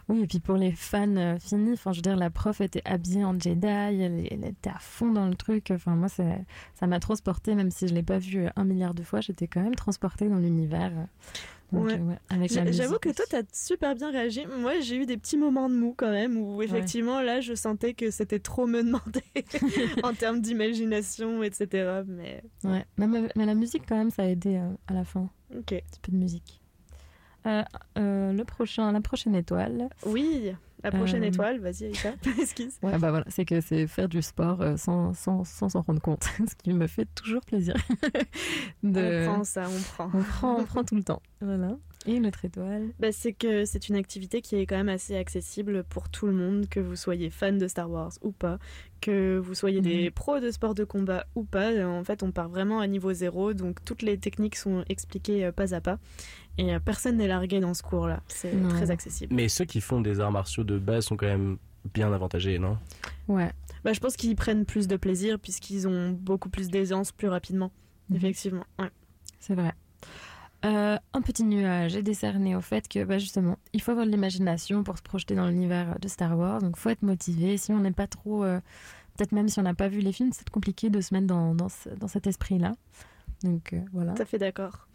Oui, et puis pour les fans euh, finis, enfin, je veux dire, la prof était habillée en Jedi, elle, elle était à fond dans le truc. Enfin, moi, ça m'a transportée, même si je l'ai pas vu euh, un milliard de fois, j'étais quand même transportée dans l'univers. euh. Ouais. ouais, J'avoue que toi, t'as super bien réagi. Moi, j'ai eu des petits moments de mou quand même, où effectivement, là, je sentais que c'était trop me demander en termes d'imagination, etc. Mais Ouais, mais, mais- la musique, quand même, ça a aidé à la fin. Ok. Un petit peu de musique. Euh, euh, le prochain, la prochaine étoile. oui, la prochaine Euh, étoile, vas-y, Aïcha, esquisse. Ouais, bah voilà, c'est que c'est faire du sport sans sans sans s'en rendre compte, ce qui me fait toujours plaisir. On prend ça, on prend. On prend, on prend tout le temps. Voilà. Et une autre étoile. Bah, c'est que c'est une activité qui est quand même assez accessible pour tout le monde, que vous soyez fan de Star Wars ou pas, que vous soyez des pros de sport de combat ou pas. En fait, on part vraiment à niveau zéro, donc toutes les techniques sont expliquées euh, pas à pas. Et euh, personne n'est largué dans ce cours-là. C'est très accessible. Mais ceux qui font des arts martiaux de base sont quand même bien avantagés, non? Ouais. Bah, je pense qu'ils prennent plus de plaisir puisqu'ils ont beaucoup plus d'aisance plus rapidement. Mhm. Effectivement. Ouais. C'est vrai. Euh, un petit nuage est décerné au fait que, bah, justement, il faut avoir de l'imagination pour se projeter dans l'univers de Star Wars. Donc, faut être motivé. Si on n'est pas trop. euh, Peut-être même si on n'a pas vu les films, c'est compliqué de se mettre dans, dans, ce- dans cet esprit-là. Donc, euh, voilà. Tout à fait d'accord.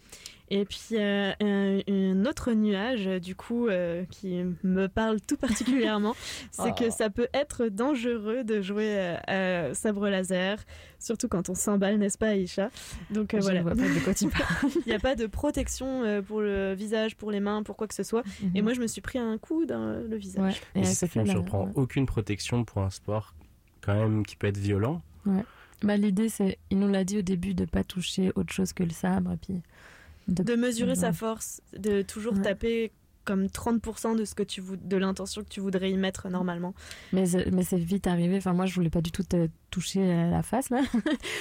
Et puis euh, un, un autre nuage, du coup, euh, qui me parle tout particulièrement, c'est Oh. que ça peut être dangereux de jouer euh, à sabre laser, surtout quand on s'emballe, n'est-ce pas, Aïcha? Donc euh, Je voilà. ne vois pas de quoi tu parles. Il n'y a pas de protection euh, pour le visage, pour les mains, pour quoi que ce soit. Et moi, je me suis pris un coup dans le visage. Et c'est ça qui me surprend. Aucune protection pour un sport quand même qui peut être violent. Ouais. Bah, L'idée, c'est, il nous l'a dit au début, de pas toucher autre chose que le sabre. Et puis De mesurer Ouais. sa force, de toujours taper comme 30% de ce que tu de l'intention que tu voudrais y mettre normalement. Mais, c'est- mais c'est vite arrivé. Enfin, moi, je voulais pas du tout te toucher à la face, là.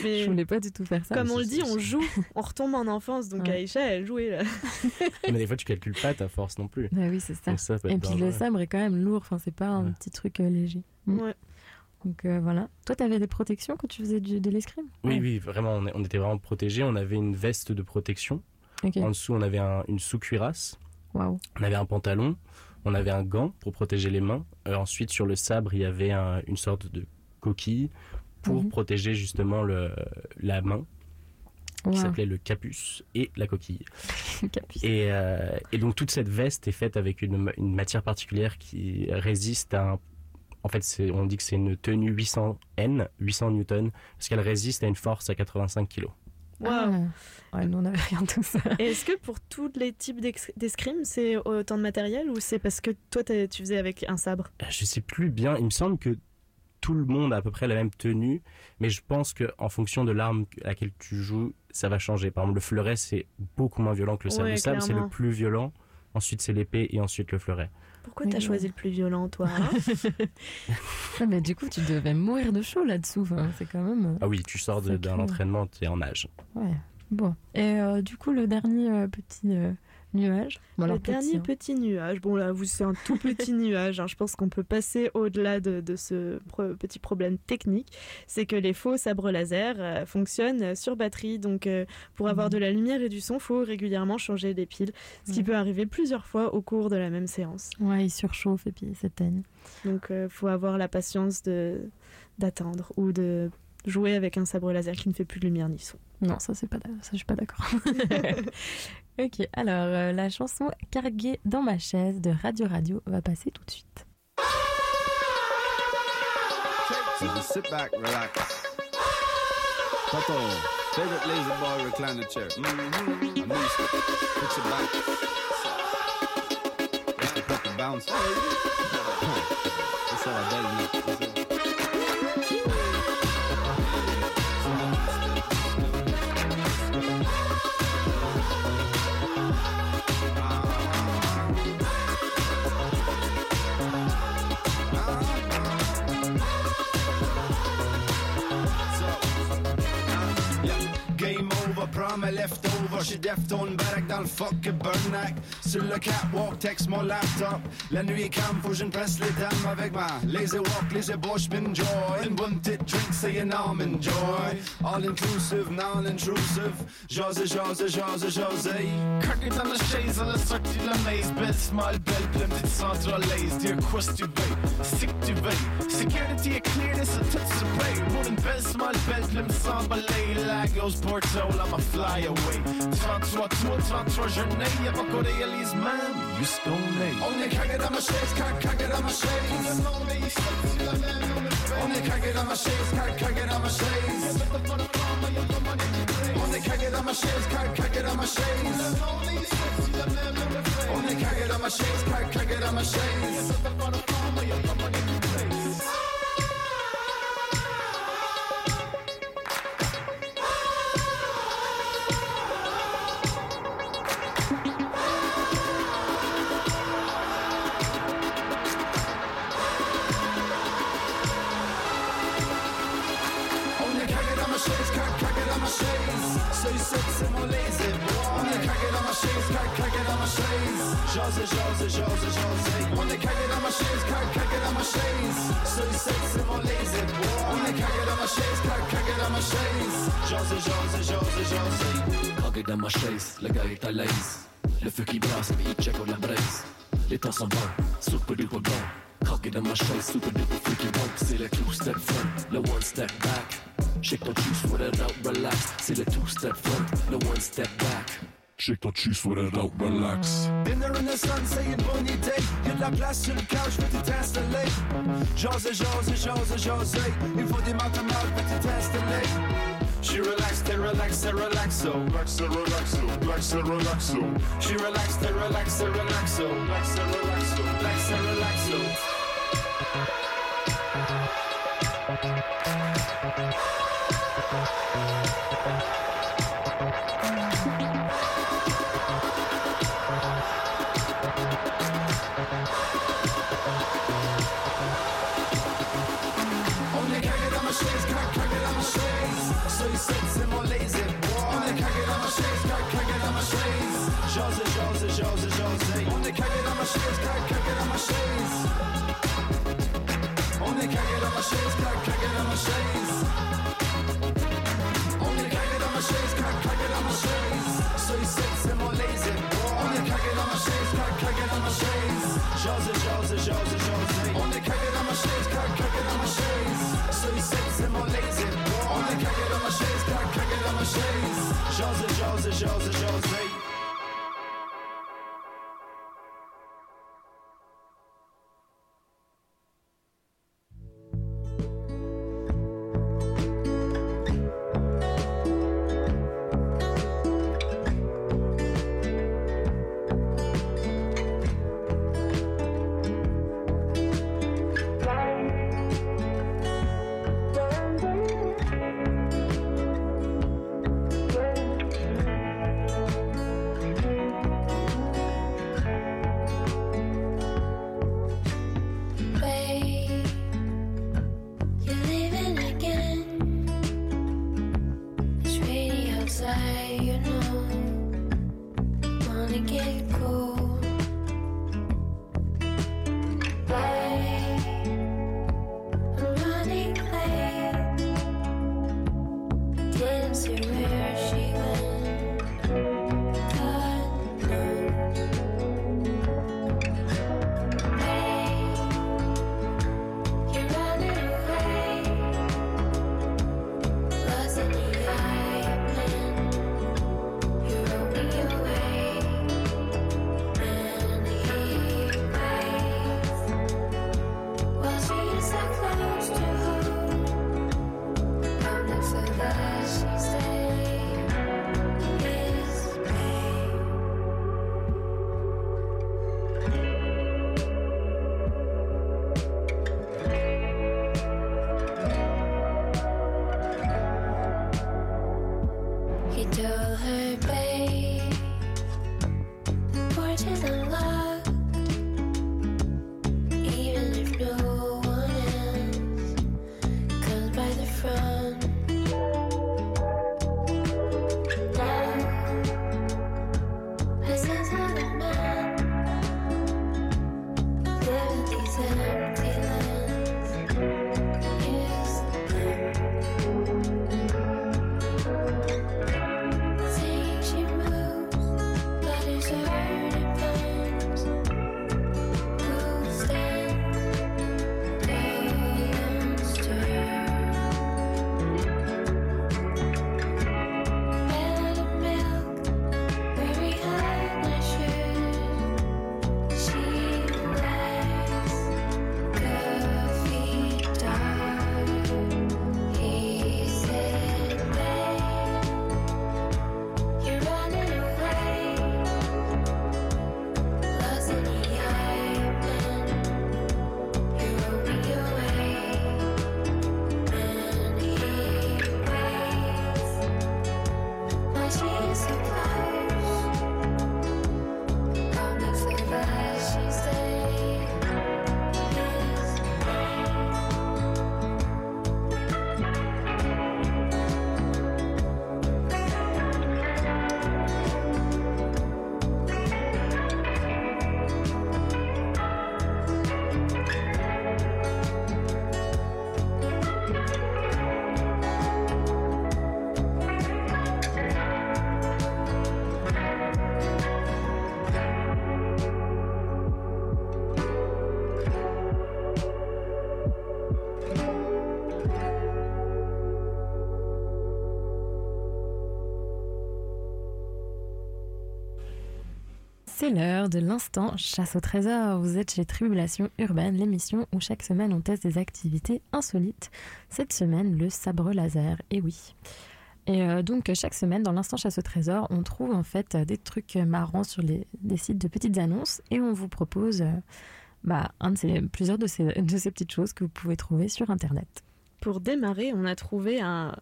Mais je voulais pas du tout faire ça. Comme on le dit, on joue, on retombe en enfance. Donc Ouais. Aïcha, elle jouait là. Mais des fois, tu calcules pas ta force non plus. Bah oui, c'est ça. Et puis le sabre est quand même lourd. Enfin, c'est pas un petit truc euh, léger. Mm. Ouais. Donc euh, voilà. Toi, t'avais des protections quand tu faisais du, de l'escrime? Oui, oui, vraiment, on, on était vraiment protégés. On avait une veste de protection. En dessous, on avait un- une sous-cuirasse. On avait un pantalon. On avait un gant pour protéger les mains. Euh, ensuite, sur le sabre, il y avait un- une sorte de coquille pour Mhm. protéger justement le, la main, qui Wow. s'appelait le capus et la coquille. Et, euh, et donc toute cette veste est faite avec une, ma- une matière particulière qui résiste à un... En fait, on dit que c'est une tenue 800 N, 800 newtons, parce qu'elle résiste à une force à 85 kg. Waouh. Ah. Ouais, nous, on avait rien de tout ça. Et Est-ce que pour tous les types d'escrime, c'est autant de matériel ou c'est parce que toi tu faisais avec un sabre? Je sais plus bien, il me semble que tout le monde a à peu près la même tenue, mais je pense que en fonction de l'arme à laquelle tu joues, ça va changer. Par exemple, le fleuret, c'est beaucoup moins violent que le sabre. Ouais, le sabre, c'est le plus violent, ensuite c'est l'épée et ensuite le fleuret. Pourquoi t'as choisi le plus violent, toi Ah, mais du coup, tu devais mourir de chaud là-dessous. Enfin, c'est quand même. euh, Ah oui, tu sors de- d'un Sacré. entraînement, tu es en nage. Ouais. Bon. Et euh, du coup, le dernier euh, petit euh, nuage. Bon, le petit, dernier hein. petit nuage, bon là, vous c'est un tout petit nuage. hein. Je pense qu'on peut passer au-delà de, de ce pro- petit problème technique. C'est que les faux sabres laser euh, fonctionnent sur batterie. Donc, euh, pour avoir de la lumière et du son, faut régulièrement changer les piles, ce qui peut arriver plusieurs fois au cours de la même séance. Ouais, il surchauffe et puis il s'éteigne. Donc, euh, faut avoir la patience de d'attendre ou de jouer avec un sabre laser qui ne fait plus de lumière ni son. Non, ça, c'est pas, ça, je suis pas d'accord. ok, alors euh, la chanson Carguée dans ma chaise de Radio Radio va passer tout de suite. Game over, prends mes leftovers, j'suis deftone, barack dans le fuck burnac. Sur le catwalk, texte mon laptop. La nuit est calme, faut que je ne presse les dames avec ma lazy walk, lazy bush, joy. Une bonne petite drink, c'est un almond joy. All inclusive, non intrusive. José, josé, josé, josé. Cracker dans la chaise, à la sortie de la maze. Belle smile, belle pleine petite centralaise. Dire quoi si tu veux, si que tu veux. Security est clear, c'est tout se paye. Pour une belle smile, belle pleine s'emballer. Lagos, Porto, I'ma fly away. 33, toi, 33 journées. Y'a pas qu'on réalise même, juste qu'on est. On est craqué dans ma chaise, craqué dans ma chaise. On est craqué dans ma chaise, craqué dans ma chaise. On est craqué dans ma chaise, craqué dans ma chaise. On est craqué dans ma chaise, craqué dans ma chaise. C'est mon lazy boy. On est craqué dans ma chaise, crack, craqué dans ma chaise. José, José, José, José. On est craqué dans ma chaise, crack, craqué dans ma chaise. Celui c'est mon lazy boy. On est craqué dans ma chaise, crack, craqué dans ma chaise. José, José, José, José. Craqué dans ma chaise, le gars est à l'aise. Le feu qui brasse, mais il check la braise. Les temps sont bons, super duper bon. Craqué dans ma chaise, super duper freaky bon. C'est le two step front, le one step back. Shake ton juice, with it out, relax. C'est le two step front, le one step back. Shake ton juice, with it out, relax. Dinner in the sun, c'est une bonne idée. Y'a de la place sur le couch, peux t'installer. José, José, José, José. Il faut des maths mal, peux t'installer. She relaxed, they relax, they relaxo. Relax, they relaxo, relax, they relaxo. She relaxed, they relax, they relaxo. Relax, they relaxo, relax, they relaxo. Chaise. José, José, José, José. On est craqué dans ma chaise, crack, craqué dans ma chaise. Celui ci c'est mon lazy boy. On est craqué dans ma chaise, crack, craqué dans ma chaise. José, l'heure de l'instant chasse au trésor. Vous êtes chez Tribulation Urbaine, l'émission où chaque semaine on teste des activités insolites. Cette semaine, le sabre laser. Et oui. Et euh, donc chaque semaine dans l'instant chasse au trésor, on trouve en fait des trucs marrants sur les, sites de petites annonces et on vous propose euh, bah, un de ces, plusieurs de ces, de ces petites choses que vous pouvez trouver sur internet. Pour démarrer, on a trouvé un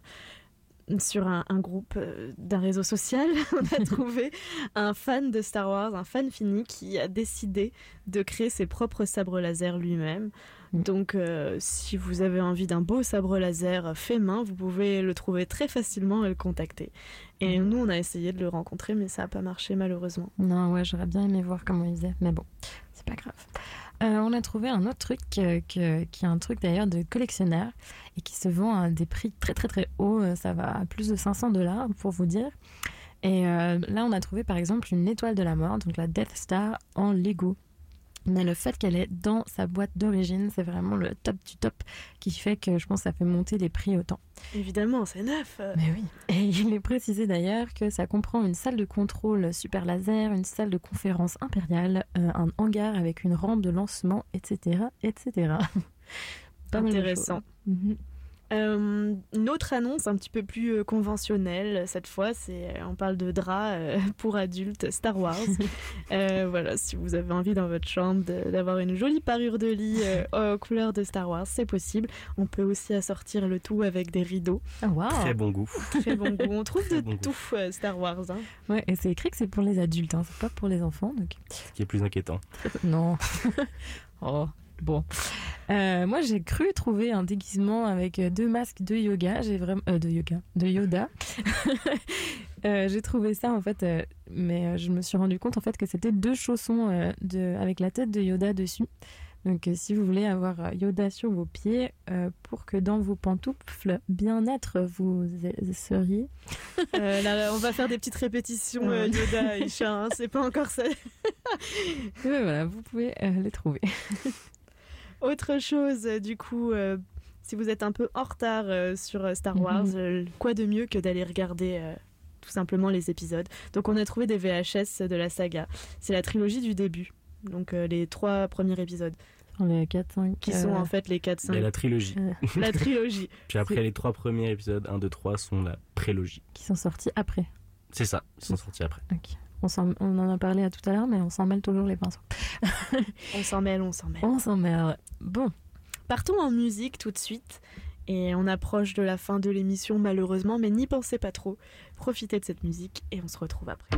sur un, un groupe euh, d'un réseau social, on a trouvé un fan de Star Wars, un fan fini qui a décidé de créer ses propres sabres laser lui-même. Donc, euh, si vous avez envie d'un beau sabre laser fait main, vous pouvez le trouver très facilement et le contacter. Et nous, on a essayé de le rencontrer, mais ça n'a pas marché malheureusement. Non, ouais, j'aurais bien aimé voir comment il faisait, mais bon, c'est pas grave. Euh, on a trouvé un autre truc euh, qui est un truc d'ailleurs de collectionneur et qui se vend à des prix très très très hauts. Euh, Ça va à plus de 500 dollars pour vous dire. Et là, on a trouvé par exemple une étoile de la mort, donc la Death Star en Lego. Mais le fait qu'elle est dans sa boîte d'origine, c'est vraiment le top du top qui fait que je pense que ça fait monter les prix autant. Évidemment, c'est neuf. Mais oui. Et il est précisé d'ailleurs que ça comprend une salle de contrôle super laser, une salle de conférence impériale, euh, un hangar avec une rampe de lancement, etc. etc. Pas Intéressant. choses. Euh, une autre annonce un petit peu plus euh, conventionnelle cette fois, c'est on parle de draps euh, pour adultes Star Wars. Euh, voilà, si vous avez envie dans votre chambre d'avoir une jolie parure de lit euh, aux couleurs de Star Wars, c'est possible. On peut aussi assortir le tout avec des rideaux. Ah, waouh. Très bon goût. Très bon goût. On trouve Très de bon tout euh, Star Wars. hein. Ouais, et c'est écrit que c'est pour les adultes, hein, c'est pas pour les enfants. Donc... Ce qui est plus inquiétant. Non. oh, bon. Euh, moi, j'ai cru trouver un déguisement avec euh, deux masques de yoga. J'ai vraiment euh, de yoga, de Yoda. Euh, j'ai trouvé ça en fait, mais je me suis rendu compte en fait que c'était deux chaussons de, avec la tête de Yoda dessus. Donc, si vous voulez avoir Yoda sur vos pieds pour que dans vos pantoufles bien-être vous e- seriez. Là, on va faire des petites répétitions. Yoda, Isha, hein, c'est pas encore ça. Et voilà, vous pouvez les trouver. Autre chose, euh, du coup, euh, si vous êtes un peu en retard euh, sur Star Wars, Mhm. euh, quoi de mieux que d'aller regarder euh, tout simplement les épisodes? Donc on a trouvé des VHS de la saga. C'est la trilogie du début, donc euh, les trois premiers épisodes, Les 4, 5. qui sont en fait les 4, 5. Il y a la trilogie. La trilogie. Puis après, les trois premiers épisodes, 1, 2, 3, sont la prélogie. Qui sont sortis après. C'est ça, ils sont sortis après. Ok. On, en a parlé à tout à l'heure, mais on s'en mêle toujours les pinceaux. On s'en mêle, on s'en mêle. On s'en mêle. Bon. Partons en musique tout de suite. Et on approche de la fin de l'émission malheureusement, mais n'y pensez pas trop. Profitez de cette musique et on se retrouve après.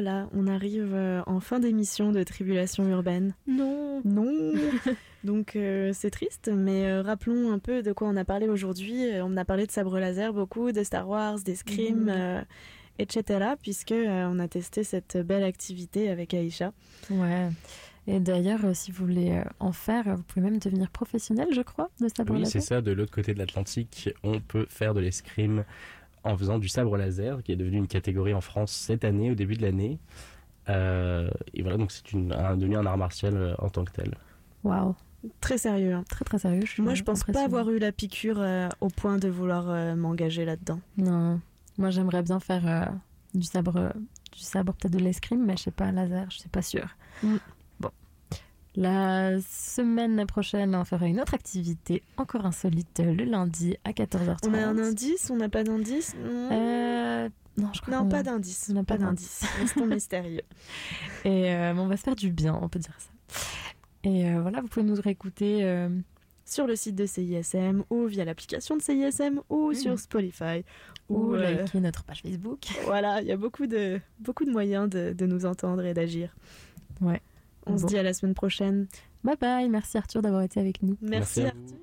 Voilà, on arrive euh, en fin d'émission de Tribulation urbaine. Non. Non. Donc euh, c'est triste, mais euh, rappelons un peu de quoi on a parlé aujourd'hui. On a parlé de sabre laser beaucoup, de Star Wars, des Scream, euh, etc. Puisque euh, on a testé cette belle activité avec Aïcha. Ouais. Et d'ailleurs, euh, si vous voulez euh, en faire, vous pouvez même devenir professionnel, je crois, de sabre Oui, laser. c'est ça. De l'autre côté de l'Atlantique, on peut faire de l'escrime en faisant du sabre laser, qui est devenu une catégorie en France cette année, au début de l'année. Euh, et voilà, donc c'est une- un, devenu un art martial euh, en tant que tel. Waouh. Très sérieux. hein. Très très sérieux. Je suis Moi, je pense pas avoir eu la piqûre euh, au point de vouloir euh, m'engager là-dedans. Non. Moi, j'aimerais bien faire euh, du sabre, du sabre peut-être de l'escrime, mais je sais pas, un laser, je suis pas sûre. Mm. La semaine prochaine, on fera une autre activité encore insolite le lundi à 14h30. On a un indice On n'a pas d'indice Euh, non, je crois Non, pas d'indice. on n'a Pas pas d'indice. Restons mystérieux. Et euh, on va se faire du bien, on peut dire ça. Et euh, voilà, vous pouvez nous réécouter. euh, sur le site de CISM ou via l'application de CISM ou sur Spotify ou euh, liker notre page Facebook. Voilà, il y a beaucoup de, beaucoup de moyens de, de nous entendre et d'agir. Ouais. On se dit à la semaine prochaine. Bye bye, merci Arthur d'avoir été avec nous. Merci, Arthur.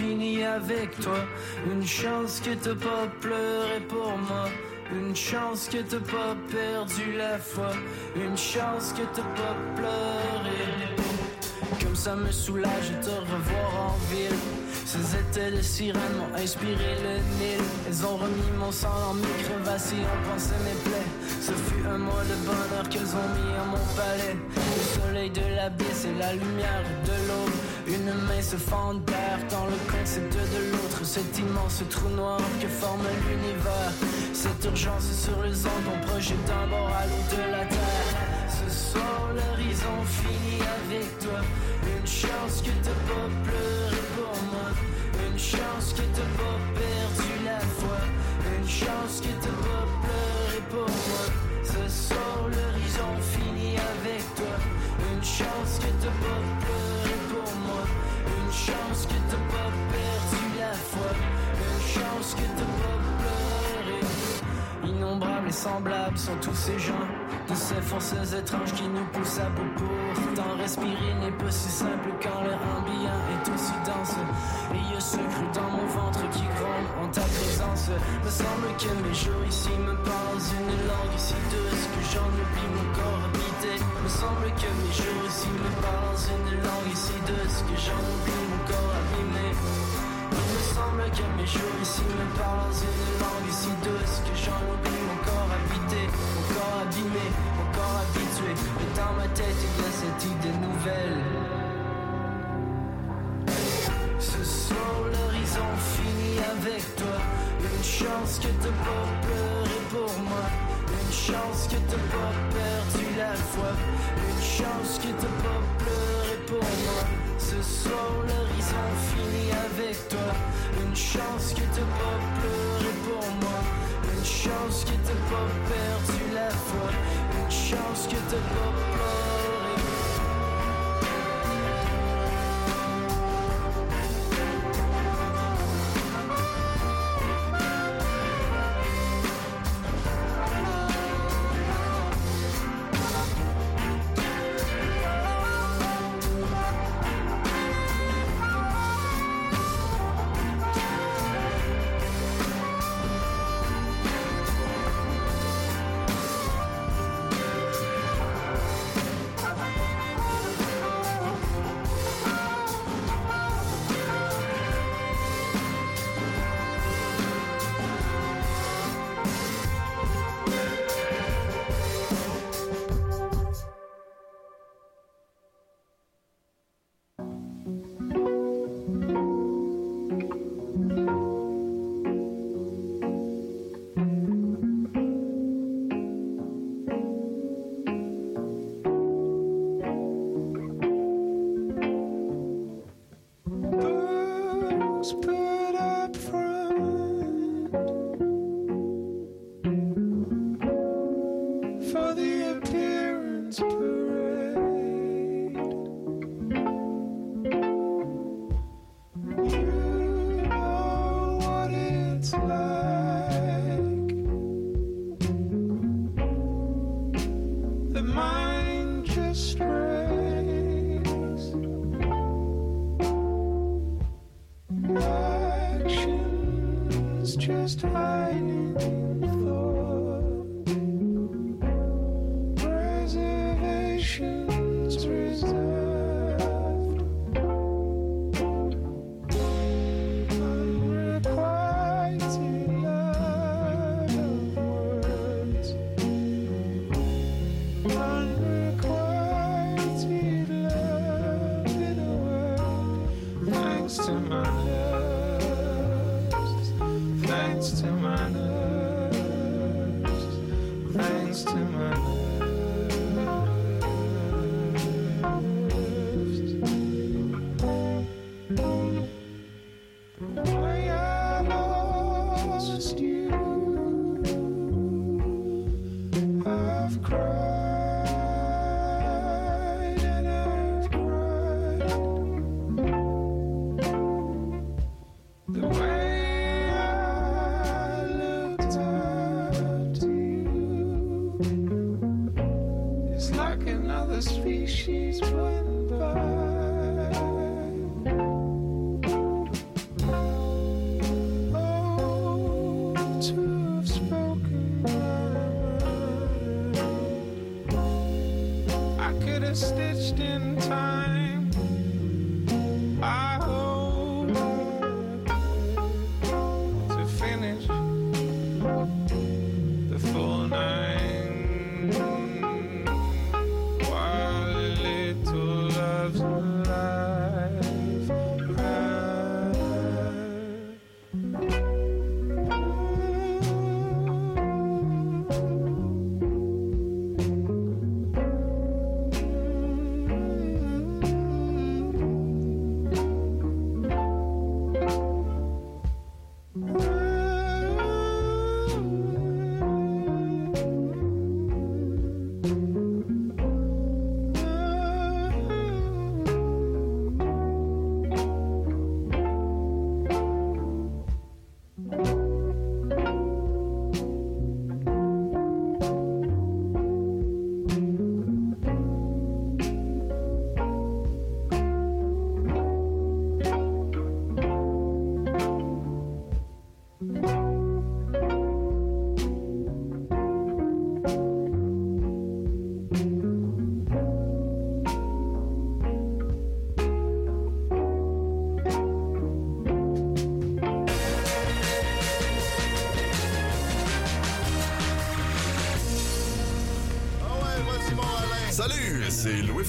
Finit avec toi. Une chance que t'as pas pleuré pour moi. Une chance que t'as pas perdu la foi. Une chance que t'as pas pleuré. Comme ça me soulage de te revoir en ville. Ces étés de sirène m'ont inspiré le Nil. Elles ont remis mon sang dans mes crevasses et mes plaies. Ce fut un mois de bonheur qu'elles ont mis à mon palais. Le soleil de l'abysse et la lumière de l'aube Une main se fend d'air dans le concept de l'autre. Cet immense trou noir que forme l'univers. Cette urgence sur les ondes, on projette d'un bord à l'autre de la terre. Ce soir, l'horizon finit avec toi. Une chance que t'as pas pleuré pour moi. Une chance que t'as pas perdu la foi. Une chance que t'as pas pleuré pour moi. Ce soir, l'horizon finit avec toi. Une chance que t'as pas chance que t'as pas perdu la foi. Une chance que t'as pas pleuré. Innombrables et semblables sont tous ces gens ces forces étranges qui nous poussent à bout Pourtant respirer n'est pas si simple quand l'air ambiant est aussi dense. Et il y a ce cru dans mon ventre qui gronde en ta présence. Me semble que mes jours ici me parlent une langue si douce que j'en oublie mon corps habité. Me semble que mes jours ici me parlent une langue si douce que j'en oublie mon corps abîmé. Il me semble que mes jours ici me parlent une langue si douce que j'en oublie mon corps habité Mon corps abîmé, mon corps habitué. Et dans ma tête il y a cette idée nouvelle. Ce soir l'horizon finit avec toi. Une chance que t'as pas pleuré pour moi. Une chance que t'as pas perdu la foi Une chance que t'as pas pleuré pour moi. Ce soir l'horizon finit avec toi. Une chance que t'as pas pleuré pour moi Une chance que t'as pas perdu la foi. Une chance que t'as pas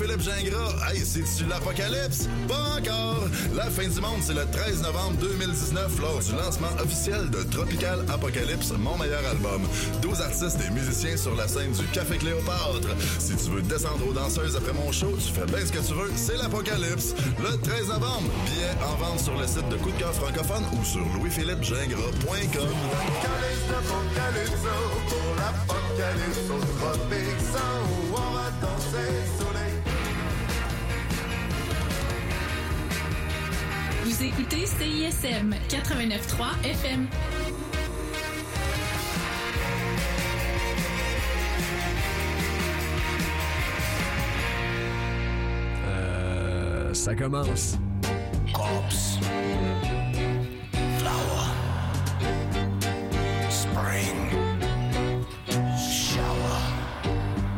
Louis-Philippe Gingras. Hey, c'est-tu l'apocalypse? Pas encore! La fin du monde, c'est le 13 novembre 2019 lors du lancement officiel de Tropical Apocalypse, mon meilleur album. 12 artistes et musiciens sur la scène du Café Cléopâtre. Si tu veux descendre aux danseuses après mon show, tu fais bien ce que tu veux, c'est l'apocalypse. Le 13 novembre, billets en vente sur le site de Coup de cœur francophone ou sur louisphilippegingras.com. Vous écoutez CISM 89.3 FM. Ça commence.